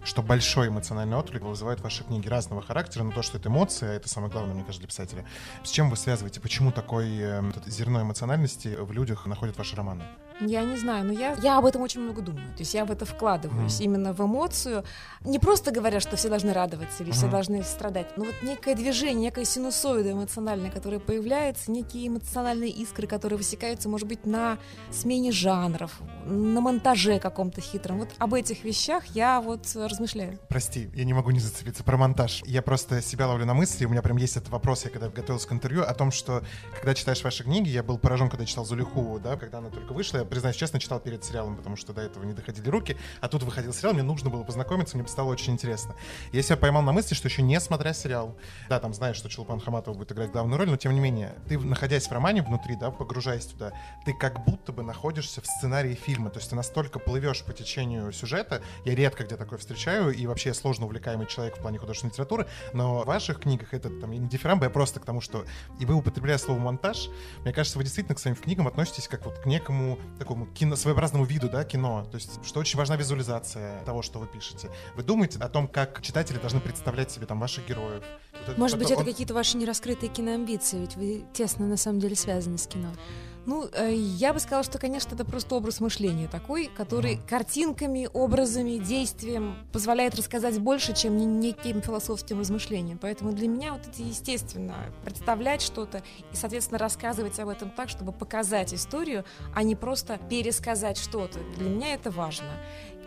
Speaker 1: что большой эмоциональный отклик вызывают ваши книги разного характера, но то, что это эмоция, это самое главное, мне кажется, для писателя. С чем вы связываете? Почему такое э, зерно эмоциональности в людях находят ваши романы?
Speaker 2: Я не знаю, но я, я об этом очень много думаю. То есть я в это вкладываюсь, mm. именно в эмоцию. Не просто говоря, что все должны радоваться или mm. все должны страдать, но вот некое движение, некая синусоида эмоциональная, которая появляется, некие эмоциональные искры, которые высекаются, может быть, на смене жанров, на монтаже каком-то хитром. Вот об этих вещах я вот размышляю.
Speaker 1: Прости, я не могу не зацепиться про монтаж. Я просто себя ловлю на мысли, у меня прям есть этот вопрос, я когда готовился к интервью, о том, что когда читаешь ваши книги, я был поражен, когда читал Зулиху, да, когда она только вышла, я признаюсь честно, читал перед сериалом, потому что до этого не доходили руки, а тут выходил сериал, мне нужно было познакомиться, мне стало очень интересно. Я себя поймал на мысли, что еще не смотря сериал, да, там знаешь, что Чулпан Хаматова будет играть главную роль, но тем не менее, ты, находясь в романе внутри, да, погружаясь туда, ты как будто бы находишься в сценарии фильма, то есть ты настолько плывешь по течению сюжета, я редко где такое встречаю, и вообще сложно увлекаемый человек в плане художественной литературы, но в ваших книгах это там не дифирамбы, а просто к тому, что и вы употребляя слово монтаж, мне кажется, вы действительно к своим книгам относитесь как вот к некому такому кино, своеобразному виду, да, кино. То есть, что очень важна визуализация того, что вы пишете. Вы думаете о том, как читатели должны представлять себе там ваших героев.
Speaker 3: Вот Может быть, это он... какие-то ваши нераскрытые киноамбиции, ведь вы тесно на самом деле связаны с кино.
Speaker 2: Ну, э, я бы сказала, что, конечно, это просто образ мышления такой, который картинками, образами, действием позволяет рассказать больше, чем неким философским размышлением. Поэтому для меня вот это естественно представлять что-то и, соответственно, рассказывать об этом так, чтобы показать историю, а не просто пересказать что-то. Для меня это важно.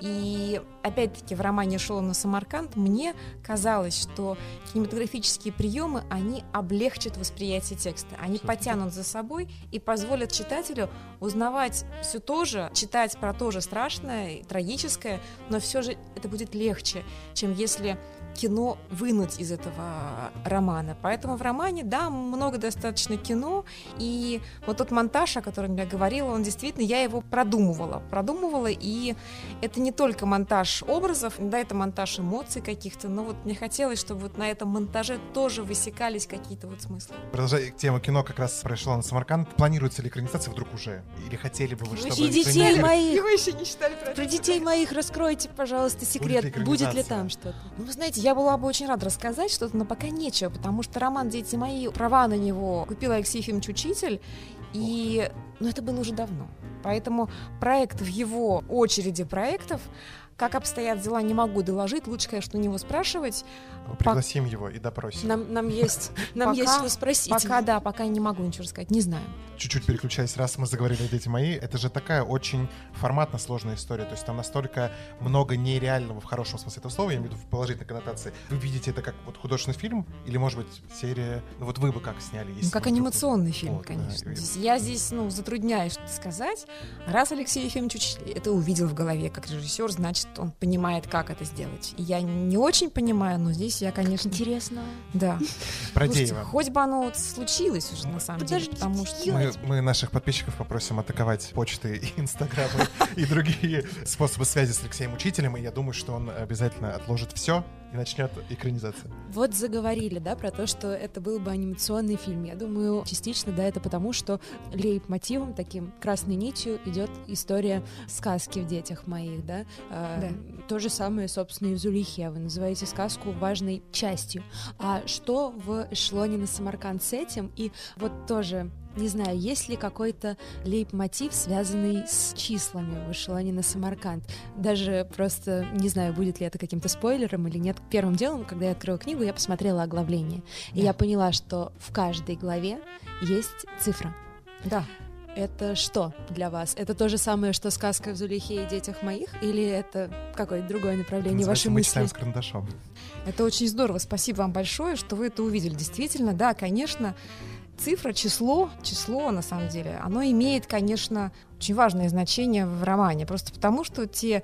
Speaker 2: И опять-таки в романе Шолона Самарканд мне казалось, что кинематографические приемы, они облегчат восприятие текста, они потянут за собой и позволят читателю узнавать все то же, читать про то же страшное, трагическое, но все же это будет легче, чем если кино вынуть из этого романа. Поэтому в романе, да, много достаточно кино, и вот тот монтаж, о котором я говорила, он действительно, я его продумывала, продумывала, и это не только монтаж образов, да, это монтаж эмоций каких-то, но вот мне хотелось, чтобы вот на этом монтаже тоже высекались какие-то вот смыслы.
Speaker 1: Продолжая тему кино, как раз прошло на Самарканд, планируется ли экранизация вдруг уже? Или хотели бы вы, чтобы...
Speaker 3: Вы детей моих! Его еще не читали про, про детей моих раскройте, пожалуйста, секрет, будет ли, будет ли там что-то?
Speaker 2: Ну, вы знаете, я была бы очень рада рассказать что-то, но пока нечего, потому что роман «Дети мои», права на него купил Алексей Ефимович Учитель, и ну, это было уже давно. Поэтому проект в его очереди проектов как обстоят дела, не могу доложить. Лучше, конечно, у него спрашивать.
Speaker 1: Пригласим Пок... его и допросим.
Speaker 3: Нам, нам есть, нам пока, есть что спросить.
Speaker 2: Пока, да, пока не могу ничего сказать, не знаю.
Speaker 1: Чуть-чуть переключаясь, раз мы заговорили о «Дети мои», это же такая очень форматно сложная история. То есть там настолько много нереального в хорошем смысле этого слова, я имею в виду в положительной коннотации. Вы видите это как вот художественный фильм или, может быть, серия... Ну вот вы бы как сняли?
Speaker 2: Ну, как анимационный фильм, вот, конечно. Да, я здесь, ну, затрудняюсь сказать. Раз Алексей Ефимович это увидел в голове как режиссер, значит, он понимает, как это сделать. И я не очень понимаю, но здесь я, конечно...
Speaker 3: Как интересно.
Speaker 2: Да. [laughs]
Speaker 1: Про Слушайте,
Speaker 2: хоть бы оно вот случилось уже, на самом Подождите, деле, потому что...
Speaker 1: Мы, мы наших подписчиков попросим атаковать почты и [laughs] инстаграмы и другие [laughs] способы связи с Алексеем Учителем, и я думаю, что он обязательно отложит все и начнет экранизация.
Speaker 3: Вот заговорили, да, про то, что это был бы анимационный фильм. Я думаю, частично, да, это потому, что лейб-мотивом, таким красной нитью идет история сказки в детях моих, да. А, да. То же самое, собственно, и в Зулихе. Вы называете сказку важной частью. А что в эшелоне на Самарканд с этим? И вот тоже не знаю, есть ли какой-то лейб-мотив, связанный с числами в эшелоне на Самарканд. Даже просто не знаю, будет ли это каким-то спойлером или нет. Первым делом, когда я открыла книгу, я посмотрела оглавление. И да. я поняла, что в каждой главе есть цифра.
Speaker 2: Да.
Speaker 3: Это что для вас? Это то же самое, что сказка в Зулихе и детях моих? Или это какое-то другое направление вашей
Speaker 1: мы
Speaker 3: мысли?
Speaker 1: читаем с карандашом.
Speaker 2: Это очень здорово. Спасибо вам большое, что вы это увидели. Действительно, да, конечно, цифра, число, число, на самом деле, оно имеет, конечно, очень важное значение в романе, просто потому что те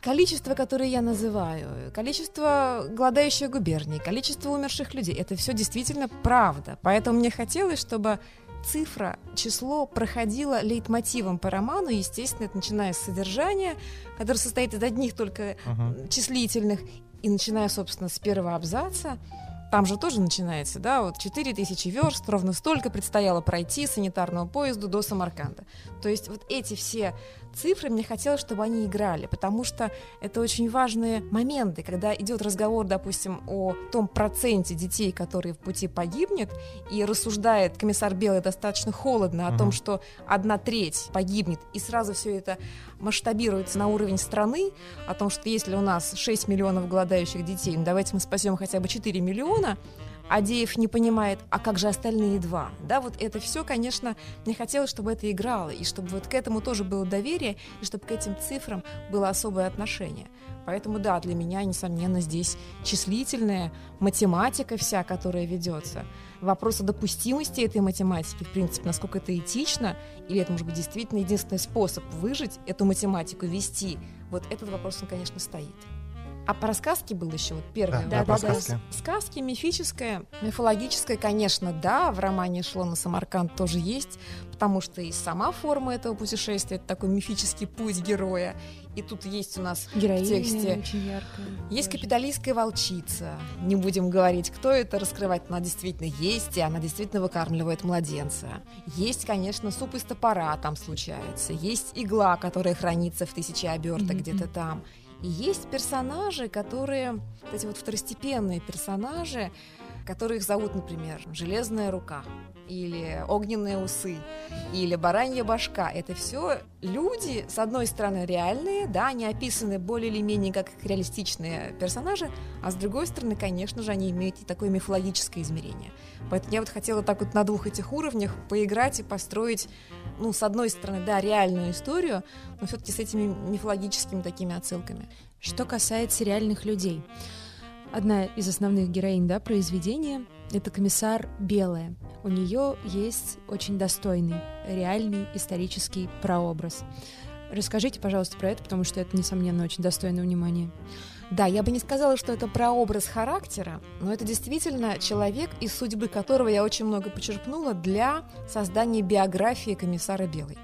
Speaker 2: количество, которое я называю, количество голодающих губерний, количество умерших людей, это все действительно правда. Поэтому мне хотелось, чтобы цифра, число проходило лейтмотивом по роману, естественно, это начиная с содержания, которое состоит из одних только uh-huh. числительных, и начиная, собственно, с первого абзаца, там же тоже начинается, да, вот 4000 верст, ровно столько предстояло пройти санитарного поезду до Самарканда. То есть вот эти все цифры мне хотелось, чтобы они играли, потому что это очень важные моменты, когда идет разговор, допустим, о том проценте детей, которые в пути погибнет, и рассуждает комиссар Белый достаточно холодно о угу. том, что одна треть погибнет, и сразу все это масштабируется на уровень страны, о том, что если у нас 6 миллионов голодающих детей, ну давайте мы спасем хотя бы 4 миллиона, Адеев не понимает, а как же остальные два? Да, вот это все, конечно, мне хотелось, чтобы это играло, и чтобы вот к этому тоже было доверие, и чтобы к этим цифрам было особое отношение. Поэтому, да, для меня, несомненно, здесь числительная математика вся, которая ведется. Вопрос о допустимости этой математики, в принципе, насколько это этично, или это, может быть, действительно единственный способ выжить, эту математику вести, вот этот вопрос, он, конечно, стоит. А про сказки был еще вот первый.
Speaker 1: Да, да, да, да, сказки.
Speaker 2: Сказки мифическое, мифологическое, конечно, да, в романе «Шло на Самарканд» тоже есть, потому что и сама форма этого путешествия, это такой мифический путь героя, и тут есть у нас
Speaker 3: Героиня
Speaker 2: в тексте...
Speaker 3: очень яркая.
Speaker 2: Есть тоже. капиталистская волчица. Не будем говорить, кто это, раскрывать. Она действительно есть, и она действительно выкармливает младенца. Есть, конечно, суп из топора там случается. Есть игла, которая хранится в тысяче оберток mm-hmm. где-то там. И есть персонажи, которые, эти вот второстепенные персонажи, которых зовут, например, Железная рука или огненные усы, или баранья башка. Это все люди, с одной стороны, реальные, да, они описаны более или менее как реалистичные персонажи, а с другой стороны, конечно же, они имеют и такое мифологическое измерение. Поэтому я вот хотела так вот на двух этих уровнях поиграть и построить, ну, с одной стороны, да, реальную историю, но все-таки с этими мифологическими такими отсылками.
Speaker 3: Что касается реальных людей, одна из основных героинь да, произведения — это комиссар Белая. У нее есть очень достойный, реальный исторический прообраз. Расскажите, пожалуйста, про это, потому что это, несомненно, очень достойно внимания.
Speaker 2: Да, я бы не сказала, что это прообраз характера, но это действительно человек, из судьбы которого я очень много почерпнула для создания биографии комиссара Белой.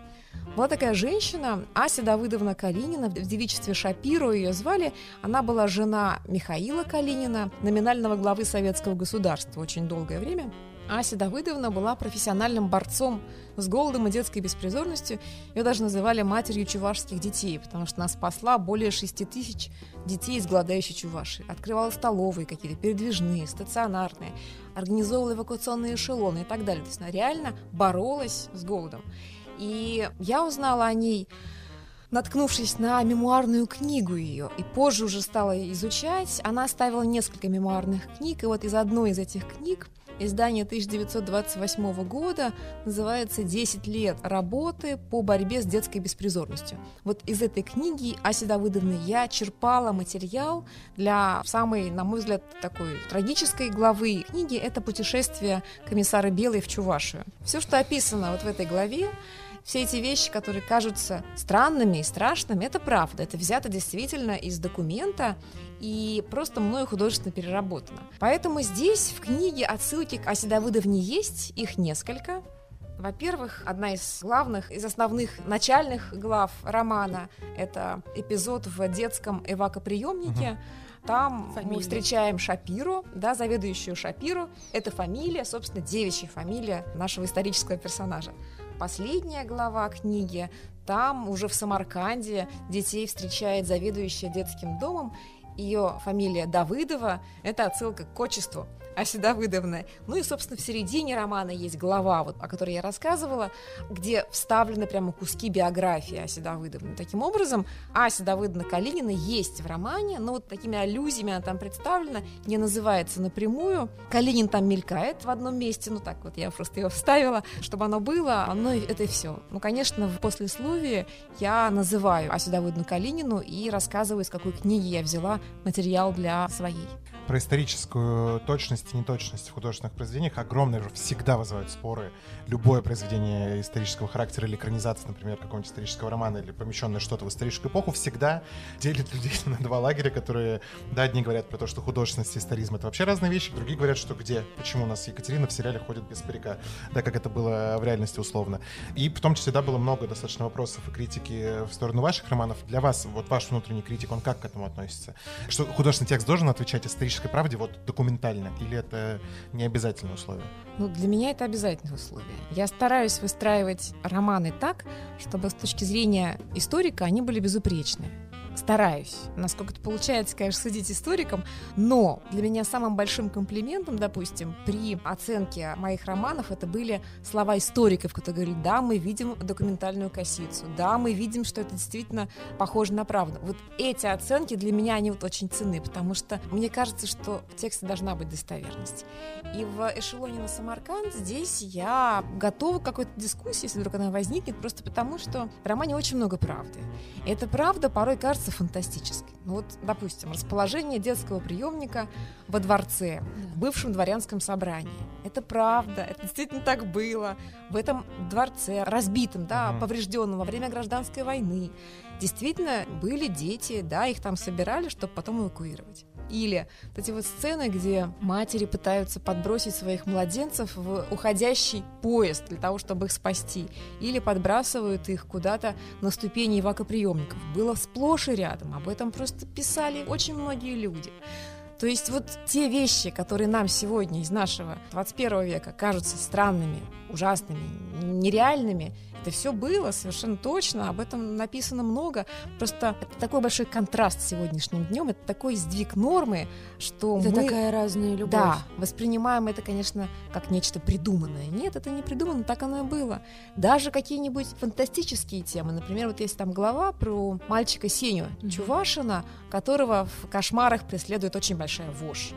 Speaker 2: Была такая женщина, Ася Давыдовна Калинина, в девичестве Шапиро ее звали. Она была жена Михаила Калинина, номинального главы советского государства очень долгое время. Ася Давыдовна была профессиональным борцом с голодом и детской беспризорностью. Ее даже называли матерью чувашских детей, потому что она спасла более 6 тысяч детей из голодающей Чуваши. Открывала столовые какие-то, передвижные, стационарные, организовывала эвакуационные эшелоны и так далее. То есть она реально боролась с голодом. И я узнала о ней наткнувшись на мемуарную книгу ее, и позже уже стала изучать. Она оставила несколько мемуарных книг, и вот из одной из этих книг Издание 1928 года называется «10 лет работы по борьбе с детской беспризорностью». Вот из этой книги Аси Давыдовны я черпала материал для самой, на мой взгляд, такой трагической главы книги. Это путешествие комиссара Белой в Чувашию. Все, что описано вот в этой главе, все эти вещи, которые кажутся странными и страшными, это правда. Это взято действительно из документа и просто мною художественно переработано. Поэтому здесь в книге отсылки к Асе Давыдовне есть, их несколько. Во-первых, одна из главных, из основных начальных глав романа — это эпизод в детском эвакоприемнике. Угу. Там фамилия. мы встречаем Шапиру, да, заведующую Шапиру. Это фамилия, собственно, девичья фамилия нашего исторического персонажа последняя глава книги, там уже в Самарканде детей встречает заведующая детским домом. Ее фамилия Давыдова – это отсылка к отчеству [laughs] Аси Давыдовны. Ну и, собственно, в середине романа есть глава, вот, о которой я рассказывала, где вставлены прямо куски биографии Аси Давыдовны. Таким образом, Ася Давыдовна Калинина есть в романе, но вот такими аллюзиями она там представлена, не называется напрямую. Калинин там мелькает в одном месте, ну так вот я просто его вставила, чтобы оно было, но это и все. Ну, конечно, в послесловии я называю Асю Давыдовну Калинину и рассказываю, из какой книги я взяла материал для своей
Speaker 1: про историческую точность и неточность в художественных произведениях огромные всегда вызывают споры. Любое произведение исторического характера или экранизация, например, какого-нибудь исторического романа или помещенное что-то в историческую эпоху, всегда делит людей [laughs] на два лагеря, которые, да, одни говорят про то, что художественность и историзм — это вообще разные вещи, другие говорят, что где, почему у нас Екатерина в сериале ходит без парика, да, как это было в реальности условно. И в том числе, да, было много достаточно вопросов и критики в сторону ваших романов. Для вас, вот ваш внутренний критик, он как к этому относится? Что художественный текст должен отвечать исторической правде вот документально? Или или это не обязательное условие?
Speaker 2: Ну, для меня это обязательное условие. Я стараюсь выстраивать романы так, чтобы с точки зрения историка они были безупречны стараюсь. Насколько это получается, конечно, судить историкам, но для меня самым большим комплиментом, допустим, при оценке моих романов это были слова историков, которые говорили, да, мы видим документальную косицу, да, мы видим, что это действительно похоже на правду. Вот эти оценки для меня, они вот очень ценны, потому что мне кажется, что в тексте должна быть достоверность. И в эшелоне на Самарканд здесь я готова к какой-то дискуссии, если вдруг она возникнет, просто потому что в романе очень много правды. И эта правда порой кажется кажется фантастической. Ну вот, допустим, расположение детского приемника во дворце, в бывшем дворянском собрании. Это правда, это действительно так было. В этом дворце, разбитом, да, угу. поврежденном во время гражданской войны, действительно были дети, да, их там собирали, чтобы потом эвакуировать. Или вот эти вот сцены, где матери пытаются подбросить своих младенцев в уходящий поезд для того, чтобы их спасти. Или подбрасывают их куда-то на ступени эвакоприемников. Было сплошь и рядом. Об этом просто писали очень многие люди. То есть вот те вещи, которые нам сегодня из нашего 21 века кажутся странными, ужасными, нереальными, это все было совершенно точно, об этом написано много. Просто это такой большой контраст с сегодняшним днем, это такой сдвиг нормы, что
Speaker 3: это
Speaker 2: мы...
Speaker 3: такая разная любовь.
Speaker 2: Да, воспринимаем это, конечно, как нечто придуманное. Нет, это не придумано, так оно и было. Даже какие-нибудь фантастические темы, например, вот есть там глава про мальчика Сеню mm-hmm. Чувашина, которого в кошмарах преследует очень большая вошь.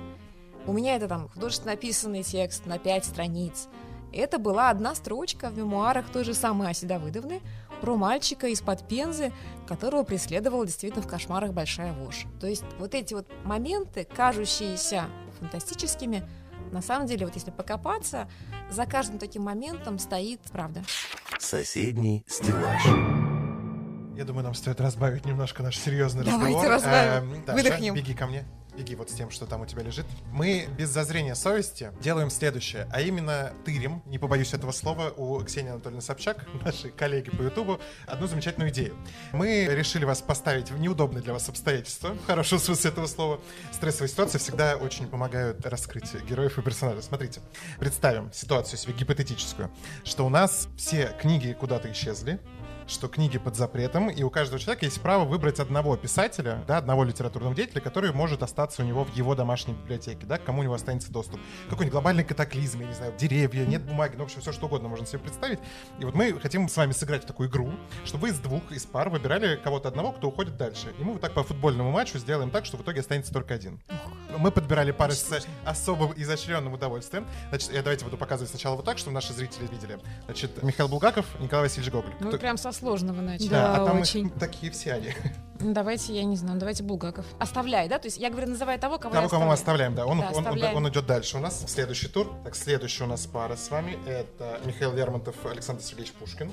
Speaker 2: У меня это там художественно написанный текст на пять страниц. Это была одна строчка в мемуарах той же самой Аси Давыдовны про мальчика из-под Пензы, которого преследовала действительно в кошмарах большая вошь. То есть вот эти вот моменты, кажущиеся фантастическими, на самом деле, вот если покопаться, за каждым таким моментом стоит правда.
Speaker 4: Соседний стеллаж.
Speaker 1: Я думаю, нам стоит разбавить немножко наш серьезный
Speaker 2: Давайте
Speaker 1: разговор.
Speaker 2: разбавим.
Speaker 1: Эм, Даша,
Speaker 2: Выдохнем.
Speaker 1: беги ко мне беги вот с тем, что там у тебя лежит. Мы без зазрения совести делаем следующее, а именно тырим, не побоюсь этого слова, у Ксении Анатольевны Собчак, [laughs] нашей коллеги по Ютубу, одну замечательную идею. Мы решили вас поставить в неудобные для вас обстоятельства, в хорошем смысле этого слова. Стрессовые ситуации всегда очень помогают раскрыть героев и персонажей. Смотрите, представим ситуацию себе гипотетическую, что у нас все книги куда-то исчезли, что книги под запретом, и у каждого человека есть право выбрать одного писателя, да, одного литературного деятеля, который может остаться у него в его домашней библиотеке, да, к кому у него останется доступ. Какой-нибудь глобальный катаклизм, я не знаю, деревья, нет бумаги, ну, в общем, все что угодно можно себе представить. И вот мы хотим с вами сыграть в такую игру, чтобы вы из двух, из пар выбирали кого-то одного, кто уходит дальше. И мы вот так по футбольному матчу сделаем так, что в итоге останется только один. Мы подбирали пары с особым изощренным удовольствием. Значит, я давайте буду показывать сначала вот так, чтобы наши зрители видели. Значит, Михаил Булгаков, Николай Васильевич Гоголь.
Speaker 2: Ну,
Speaker 1: Кто-
Speaker 2: прям со сложного начали.
Speaker 1: Да, а там
Speaker 3: очень.
Speaker 1: их такие все они.
Speaker 2: Ну, Давайте, я не знаю, давайте Булгаков. Оставляй, да? То есть я говорю, называй того, кого
Speaker 1: Того, кого мы оставляем, да. Он,
Speaker 2: Да,
Speaker 1: он, он,
Speaker 2: оставляем.
Speaker 1: он идет дальше у нас. Следующий тур. Так, следующий у нас пара с вами. Это Михаил Лермонтов, Александр Сергеевич Пушкин.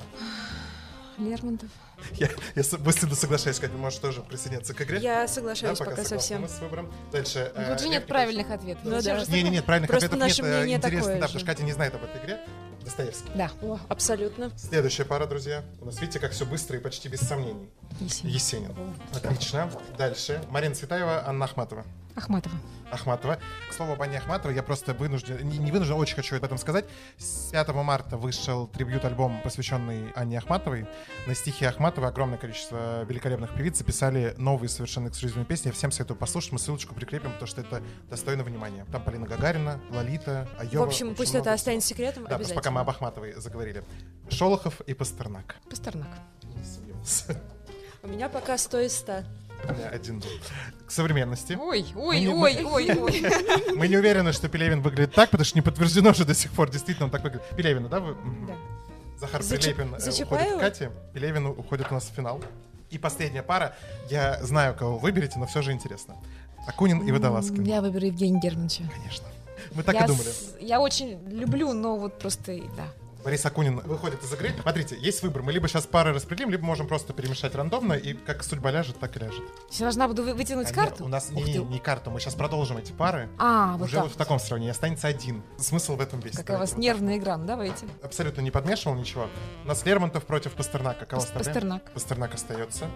Speaker 2: Лермонтов.
Speaker 1: Я, я с- быстро соглашаюсь, Катя, можешь тоже присоединиться к игре.
Speaker 3: Я
Speaker 1: Да,
Speaker 3: соглашаюсь
Speaker 1: пока
Speaker 3: пока
Speaker 1: согласны
Speaker 3: совсем.
Speaker 1: с выбором. Дальше.
Speaker 2: Ну,
Speaker 1: э,
Speaker 2: Тут же
Speaker 1: Лев
Speaker 2: нет правильных ответов.
Speaker 3: Ну
Speaker 2: Зачем
Speaker 3: да.
Speaker 2: же
Speaker 1: Не, не, нет, правильных
Speaker 3: Просто
Speaker 1: ответов нет.
Speaker 3: наше
Speaker 1: э,
Speaker 3: мнение
Speaker 1: Интересно,
Speaker 3: такое
Speaker 1: да,
Speaker 3: же.
Speaker 1: потому что Катя не знает об этой игре. Достоевский.
Speaker 2: Да,
Speaker 3: О, абсолютно.
Speaker 1: Следующая пара, друзья. У нас, видите, как все быстро и почти без сомнений.
Speaker 2: Есенин.
Speaker 1: Есенин. Отлично. Дальше. Марина Цветаева, Анна Ахматова.
Speaker 2: Ахматова.
Speaker 1: Ахматова. К слову об Анне Ахматовой, я просто вынужден, не, не вынужден, очень хочу об этом сказать. С 5 марта вышел трибьют-альбом, посвященный Анне Ахматовой. На стихи Ахматовой огромное количество великолепных певиц записали новые совершенно эксклюзивные песни. Я всем советую послушать, мы ссылочку прикрепим, потому что это достойно внимания. Там Полина Гагарина, Лолита, Айова.
Speaker 3: В общем, пусть это останется секретом,
Speaker 1: Да, пока мы об Ахматовой заговорили. Шолохов и Пастернак.
Speaker 2: Пастернак.
Speaker 1: Не сомневался.
Speaker 3: У меня пока 100 из 100.
Speaker 1: Один был. К современности.
Speaker 2: Ой,
Speaker 1: Мы
Speaker 2: ой,
Speaker 1: не-
Speaker 2: ой, ой, [laughs] ой.
Speaker 1: Мы не уверены, что Пелевин выглядит так, потому что не подтверждено же до сих пор. Действительно, он так выглядит. Пелевина, да? Вы?
Speaker 2: Да.
Speaker 1: Захар
Speaker 3: За Чап-
Speaker 1: Прилепин э, уходит к Кате. Пелевин уходит у нас в финал. И последняя пара. Я знаю, кого вы выберете, но все же интересно. Акунин и Водолазкин.
Speaker 2: Я выберу Евгения Германовича.
Speaker 1: Конечно. Мы так
Speaker 2: я
Speaker 1: и думали.
Speaker 2: с- Я очень люблю, но вот просто, да.
Speaker 1: Борис Акунин выходит из игры. Смотрите, есть выбор. Мы либо сейчас пары распределим, либо можем просто перемешать рандомно, и как судьба ляжет, так и ляжет.
Speaker 2: Я должна буду вы- вытянуть
Speaker 1: А нет,
Speaker 2: карту?
Speaker 1: у нас
Speaker 2: Ух
Speaker 1: не,
Speaker 2: ты.
Speaker 1: не карту, мы сейчас продолжим эти пары.
Speaker 2: А, вот
Speaker 1: Уже
Speaker 2: так.
Speaker 1: вот в таком сравнении останется один. Смысл в этом весь.
Speaker 2: Какая у вас
Speaker 1: вот
Speaker 2: нервная игра, ну давайте.
Speaker 1: так. Абсолютно не подмешивал ничего. У нас Лермонтов против Пастернака. Кого
Speaker 2: Пас-
Speaker 1: оставляем?
Speaker 2: Пастернак.
Speaker 1: Пастернак остается.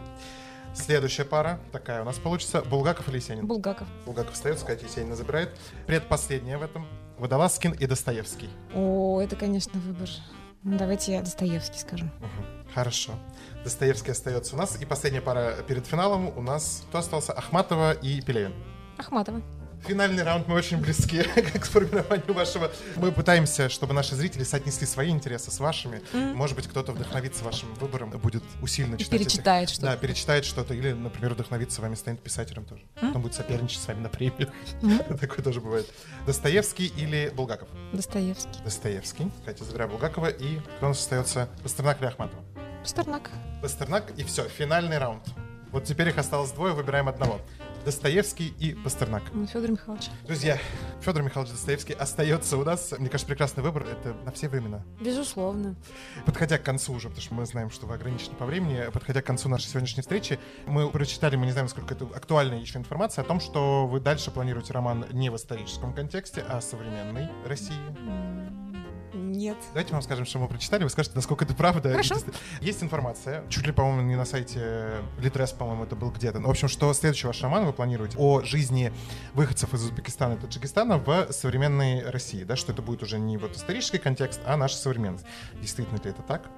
Speaker 1: Следующая пара, такая у нас получится, Булгаков или Есенин?
Speaker 2: Булгаков.
Speaker 1: Булгаков остается, Катя Есенина забирает. Предпоследняя в этом, Водолазкин и Достоевский.
Speaker 2: О, это, конечно, выбор. Ну, давайте я Достоевский скажу.
Speaker 1: Мгм. Хорошо. Достоевский остается у нас. И последняя пара перед финалом у нас кто остался? Ахматова и Пелевин.
Speaker 2: Ахматова.
Speaker 1: Финальный раунд, мы очень близки [laughs] к сформированию вашего. Мы пытаемся, чтобы наши зрители соотнесли свои интересы с вашими. Может быть, кто-то вдохновится вашим выбором, будет усиленно
Speaker 2: И
Speaker 1: читать. этих-
Speaker 2: перечитает что-то.
Speaker 1: Да, перечитает что-то. Или, например, вдохновится вами, станет писателем тоже. Потом будет соперничать с вами на премию. [laughs] Такое тоже бывает. Достоевский или Булгаков?
Speaker 2: Достоевский.
Speaker 1: Достоевский. Катя, забирай Булгакова. И кто у нас остается? Пастернак или Ахматова?
Speaker 2: Пастернак.
Speaker 1: Пастернак. И все, финальный раунд. Вот теперь их осталось двое, выбираем одного. Достоевский и Пастернак.
Speaker 2: Ну, Федор Михайлович.
Speaker 1: Друзья, Федор Михайлович Достоевский остается у нас. Мне кажется, прекрасный выбор. Это на все времена.
Speaker 3: Безусловно.
Speaker 1: Подходя к концу уже, потому что мы знаем, что вы ограничены по времени, подходя к концу нашей сегодняшней встречи, мы прочитали, мы не знаем, насколько это актуальная еще информация о том, что вы дальше планируете роман не в историческом контексте, а современной России.
Speaker 2: Нет.
Speaker 1: Давайте мы вам скажем, что мы прочитали, вы скажете, насколько это правда.
Speaker 2: Хорошо.
Speaker 1: Есть информация, чуть ли, по-моему, не на сайте Литрес, по-моему, это был где-то. В общем, что следующий ваш роман вы планируете о жизни выходцев из Узбекистана и Таджикистана в современной России, да, что это будет уже не вот исторический контекст, а наша современность. Действительно ли это так?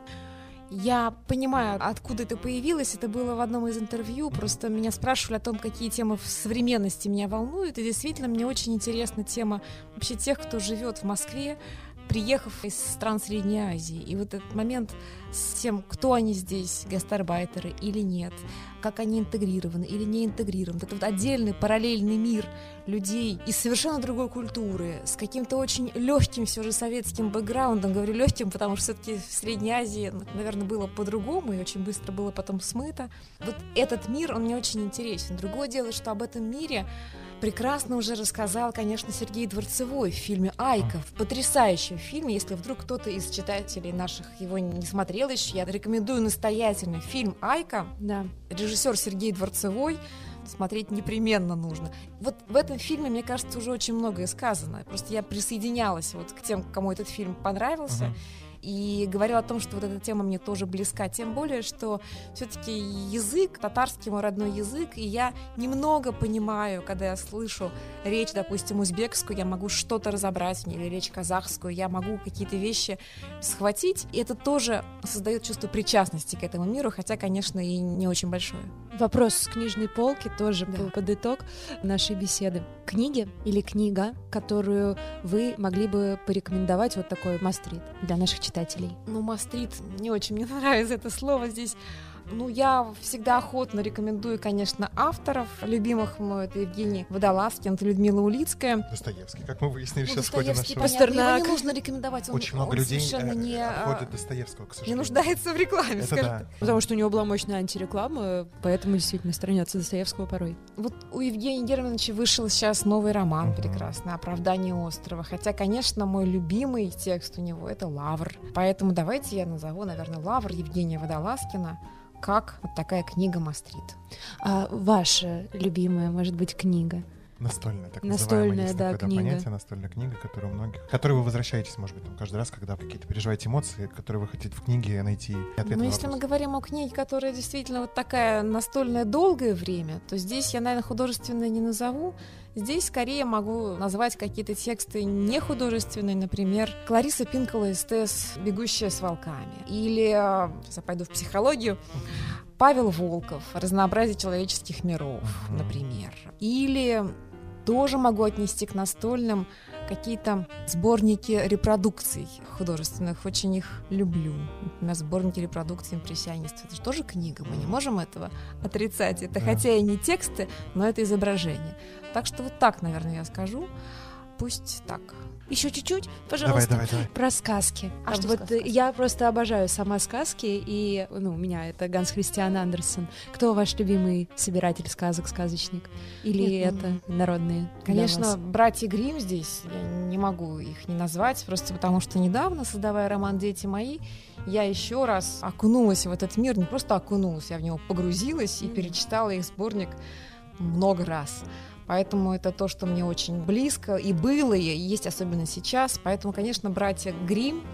Speaker 2: Я понимаю, откуда это появилось. Это было в одном из интервью. Просто меня спрашивали о том, какие темы в современности меня волнуют. И действительно, мне очень интересна тема вообще тех, кто живет в Москве, приехав из стран Средней Азии. И вот этот момент с тем, кто они здесь, гастарбайтеры или нет, как они интегрированы или не интегрированы. Это вот отдельный параллельный мир людей из совершенно другой культуры, с каким-то очень легким все же советским бэкграундом. Говорю легким, потому что все-таки в Средней Азии, ну, наверное, было по-другому и очень быстро было потом смыто. Вот этот мир, он мне очень интересен. Другое дело, что об этом мире прекрасно уже рассказал, конечно, Сергей Дворцевой в фильме «Айка», в потрясающем фильме. Если вдруг кто-то из читателей наших его не смотрел еще, я рекомендую настоятельно фильм «Айка».
Speaker 3: Да.
Speaker 2: Режиссер Сергей Дворцевой смотреть непременно нужно. Вот в этом фильме, мне кажется, уже очень многое сказано. Просто я присоединялась вот к тем, кому этот фильм понравился.
Speaker 1: Мгм.
Speaker 2: И говорю о том, что вот эта тема мне тоже близка, тем более, что все-таки язык, татарский мой родной язык, и я немного понимаю, когда я слышу речь, допустим, узбекскую, я могу что-то разобрать в ней, или речь казахскую, я могу какие-то вещи схватить, и это тоже создает чувство причастности к этому миру, хотя, конечно, и не очень большое.
Speaker 3: Вопрос с книжной полки тоже
Speaker 2: Да.
Speaker 3: был под итог нашей беседы. Книги или книга, которую вы могли бы порекомендовать вот такой мастрит для наших читателей?
Speaker 2: Ну, мастрит, не очень мне [laughs] нравится это слово здесь. Ну, я всегда охотно рекомендую, конечно, авторов. Любимых мой это Евгений Водолазкин, это Людмила Улицкая.
Speaker 1: Достоевский, как мы выяснили
Speaker 2: Ну,
Speaker 1: сейчас в ходе
Speaker 2: Достоевский,
Speaker 1: нашего...
Speaker 3: Пастернак.
Speaker 2: его не нужно рекомендовать, он,
Speaker 1: Очень много
Speaker 2: он
Speaker 1: людей
Speaker 2: совершенно
Speaker 1: э,
Speaker 2: не, а,
Speaker 1: ходит Достоевского, к
Speaker 2: не
Speaker 1: сожалению.
Speaker 2: нуждается в рекламе,
Speaker 1: Это
Speaker 2: скажем
Speaker 1: да.
Speaker 2: так.
Speaker 3: Потому что у него была мощная антиреклама, поэтому действительно страница Достоевского порой.
Speaker 2: Вот у Евгения Германовича вышел сейчас новый роман
Speaker 1: Мгм.
Speaker 2: прекрасный «Оправдание острова». Хотя, конечно, мой любимый текст у него — это «Лавр». Поэтому давайте я назову, наверное, «Лавр» Евгения Водолазкина как вот такая книга «Мастрит».
Speaker 3: А ваша любимая, может быть, книга?
Speaker 1: Настольная, так
Speaker 3: Настольная,
Speaker 1: называемая, есть
Speaker 3: да,
Speaker 1: такое,
Speaker 3: книга.
Speaker 1: понятие, настольная книга, которая у многих, которой вы возвращаетесь, может быть, там, каждый раз, когда какие-то переживаете эмоции, которые вы хотите в книге найти ответ
Speaker 2: Но
Speaker 1: на
Speaker 2: если мы
Speaker 1: вопрос.
Speaker 2: говорим о книге, которая действительно вот такая настольная долгое время, то здесь я, наверное, художественное не назову. Здесь скорее могу назвать какие-то тексты не художественные, например, Клариса Пинкола «СТС. Бегущая с волками». Или, э, сейчас я пойду в психологию, Павел Волков «Разнообразие человеческих миров», например. Или тоже могу отнести к настольным какие-то сборники репродукций художественных. Очень их люблю. Например, сборники репродукций импрессионистов. Это же тоже книга, мы не можем этого отрицать. Это
Speaker 1: Да.
Speaker 2: хотя и не тексты, но это изображение. Так что вот так, наверное, я скажу. Пусть так.
Speaker 3: Еще чуть-чуть,
Speaker 1: Давай,
Speaker 3: пожалуйста.
Speaker 1: давай, давай.
Speaker 3: Про сказки.
Speaker 2: А что
Speaker 3: вот
Speaker 2: за сказки?
Speaker 3: я просто обожаю сама сказки, и ну, у меня это Ганс Христиан Андерсен. Кто ваш любимый собиратель сказок, сказочник? Или
Speaker 2: Нет, ну,
Speaker 3: это народные? для
Speaker 2: Конечно, братья Грим здесь, я не могу их не назвать, просто потому что недавно, создавая роман «Дети мои», я еще раз окунулась в этот мир, не просто окунулась, я в него погрузилась и перечитала их сборник много раз. Поэтому это то, что мне очень близко и было, и есть особенно сейчас. Поэтому, конечно, братья Грим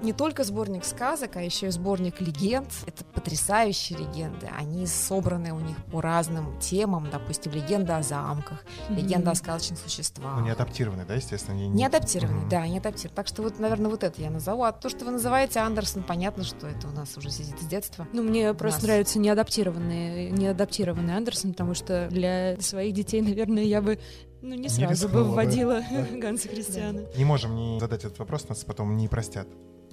Speaker 2: не только сборник сказок, а еще и сборник легенд. Это потрясающие легенды. Они собраны у них по разным темам. Допустим, легенда о замках, легенда о сказочных существах.
Speaker 1: Ну, не адаптированные, да, естественно? Не,
Speaker 2: Не адаптированный,
Speaker 1: Мгм.
Speaker 2: да, не адаптированный. Так что вот, наверное, вот это я назову. А то, что вы называете Андерсон, понятно, что это у нас уже сидит с детства.
Speaker 3: Ну, мне просто
Speaker 2: нас.
Speaker 3: нравятся неадаптированные, неадаптированные Андерсон, потому что для своих детей, наверное, я бы ну, не
Speaker 1: Не
Speaker 3: сразу бы
Speaker 1: рискнула бы.
Speaker 3: вводила
Speaker 1: Да. [laughs]
Speaker 3: Ганса Христиана.
Speaker 1: Не можем не задать этот вопрос, нас потом не простят.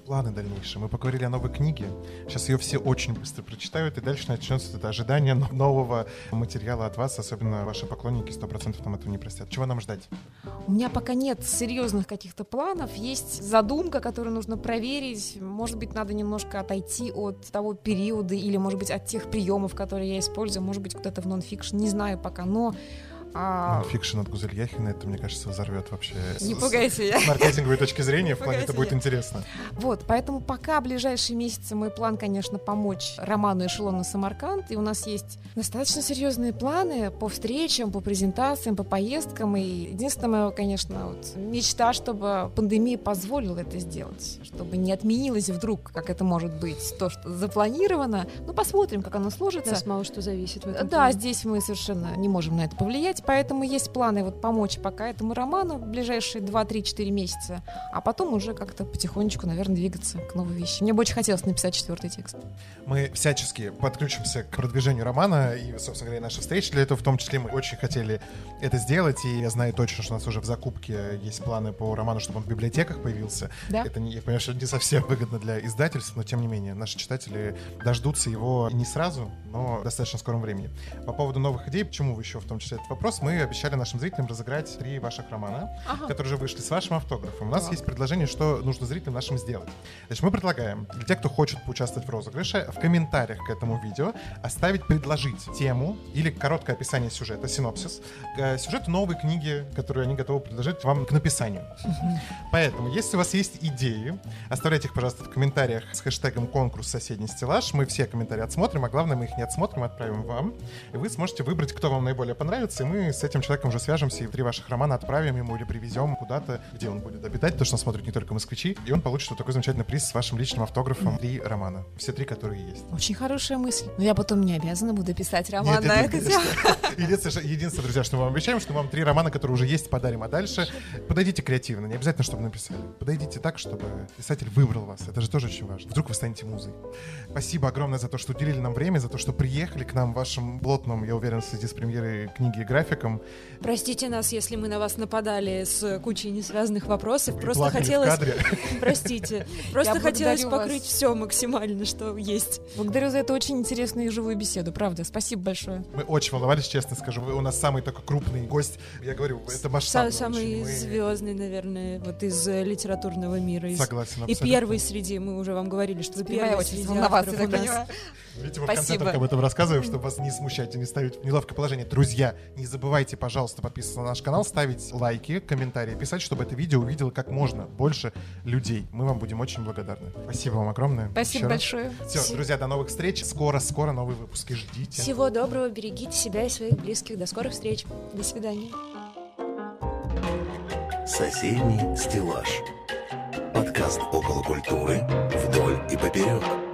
Speaker 1: Планы дальнейшие. Мы поговорили о новой книге. Сейчас ее все очень быстро прочитают, и дальше начнется это ожидание но- нового материала от вас. Особенно ваши поклонники 100% нам этого не простят. Чего нам ждать?
Speaker 2: У меня пока нет серьезных каких-то планов. Есть задумка, которую нужно проверить. Может быть, надо немножко отойти от того периода или, может быть, от тех приемов, которые я использую. Может быть, куда-то в нонфикшн. Не знаю пока, но... а,
Speaker 1: Фикшн от Гузель Яхина, это, мне кажется, взорвет вообще. с-
Speaker 2: не
Speaker 1: с-
Speaker 2: пугайте я.
Speaker 1: С маркетинговой точки зрения, в плане это будет
Speaker 2: я.
Speaker 1: интересно.
Speaker 2: Вот, поэтому пока ближайшие месяцы мой план, конечно, помочь роману «Эшелон на Самарканд». И у нас есть достаточно серьезные планы по встречам, по презентациям, по поездкам. И единственное, моя, конечно, вот мечта, чтобы пандемия позволила это сделать, чтобы не отменилось вдруг, как это может быть, то, что запланировано. Ну, посмотрим, как оно сложится.
Speaker 3: нас мало что зависит в этом.
Speaker 2: Да,
Speaker 3: плане.
Speaker 2: здесь мы совершенно не можем на это повлиять, поэтому есть планы вот помочь пока этому роману в ближайшие 2-3-4 месяца, а потом уже как-то потихонечку, наверное, двигаться к новой вещи. Мне бы очень хотелось написать четвертый текст.
Speaker 1: Мы всячески подключимся к продвижению романа и, собственно говоря, и наши встречи для этого в том числе мы очень хотели это сделать, и я знаю точно, что у нас уже в закупке есть планы по роману, чтобы он в библиотеках появился.
Speaker 2: Да?
Speaker 1: Это, я понимаю, что не совсем выгодно для издательств, но тем не менее, наши читатели дождутся его не сразу, но в достаточно скором времени. По поводу новых идей, почему вы еще в том числе этот вопрос, мы обещали нашим зрителям разыграть три ваших романа,
Speaker 2: Ага.
Speaker 1: которые уже вышли с вашим автографом. У нас
Speaker 2: Так.
Speaker 1: есть предложение, что нужно зрителям нашим сделать. Значит, мы предлагаем для тех, кто хочет поучаствовать в розыгрыше, в комментариях к этому видео оставить, предложить тему или короткое описание сюжета, синопсис, к сюжету новой книги, которую они готовы предложить вам к написанию. Поэтому, если у вас есть идеи, оставляйте их, пожалуйста, в комментариях с хэштегом конкурс соседний стеллаж. Мы все комментарии отсмотрим, а главное, мы их не отсмотрим, а отправим вам. И вы сможете выбрать, кто вам наиболее понравится, и мы с этим человеком уже свяжемся и три ваших романа отправим ему или привезем куда-то, где он будет обитать, потому что нас смотрят не только москвичи, и он получит вот такой замечательный приз с вашим личным автографом. Три романа. Все три, которые есть.
Speaker 2: Очень хорошая мысль. Но я потом не обязана буду писать роман
Speaker 1: Нет,
Speaker 2: на [laughs]
Speaker 1: единственное, друзья, что мы вам обещаем, что мы вам три романа, которые уже есть, подарим. А дальше подойдите креативно. Не обязательно, чтобы написали. Подойдите так, чтобы писатель выбрал вас. Это же тоже очень важно. Вдруг вы станете музой. Спасибо огромное за то, что уделили нам время, за то, что приехали к нам в вашем плотном, я уверен, в связи с премьерой книги и графиком.
Speaker 3: Простите нас, если мы на вас нападали с кучей несвязанных вопросов.
Speaker 1: И
Speaker 3: Просто
Speaker 1: плакали в
Speaker 3: хотелось...
Speaker 1: кадре. [laughs]
Speaker 3: Простите. Просто хотелось
Speaker 2: вас.
Speaker 3: покрыть все максимально, что есть.
Speaker 2: Благодарю за эту очень интересную и живую беседу, правда. Спасибо большое.
Speaker 1: Мы очень волновались, честно скажу. Вы у нас самый такой крупный гость. Я говорю, это масштабно.
Speaker 3: Са- Самый.
Speaker 1: Мы-
Speaker 3: звездный, наверное, вот из э, литературного мира.
Speaker 1: Согласен,
Speaker 3: И
Speaker 1: абсолютно.
Speaker 3: первый среди, мы уже вам говорили, что вы первый среди авторов у нас.
Speaker 1: Видите, мы в конце
Speaker 2: Спасибо.
Speaker 1: только об этом рассказываем, чтобы вас не смущать и не ставить в неловкое положение. Друзья, не забывайте, пожалуйста, подписываться на наш канал, ставить лайки, комментарии, писать, чтобы это видео увидело как можно больше людей. Мы вам будем очень благодарны. Спасибо вам огромное.
Speaker 2: Спасибо большое.
Speaker 1: Все, друзья, до новых встреч. Скоро-скоро новые выпуски ждите.
Speaker 3: Всего доброго, берегите себя и своих близких. До скорых встреч. До свидания.
Speaker 4: Соседний стеллаж. Подкаст около культуры вдоль и поперек.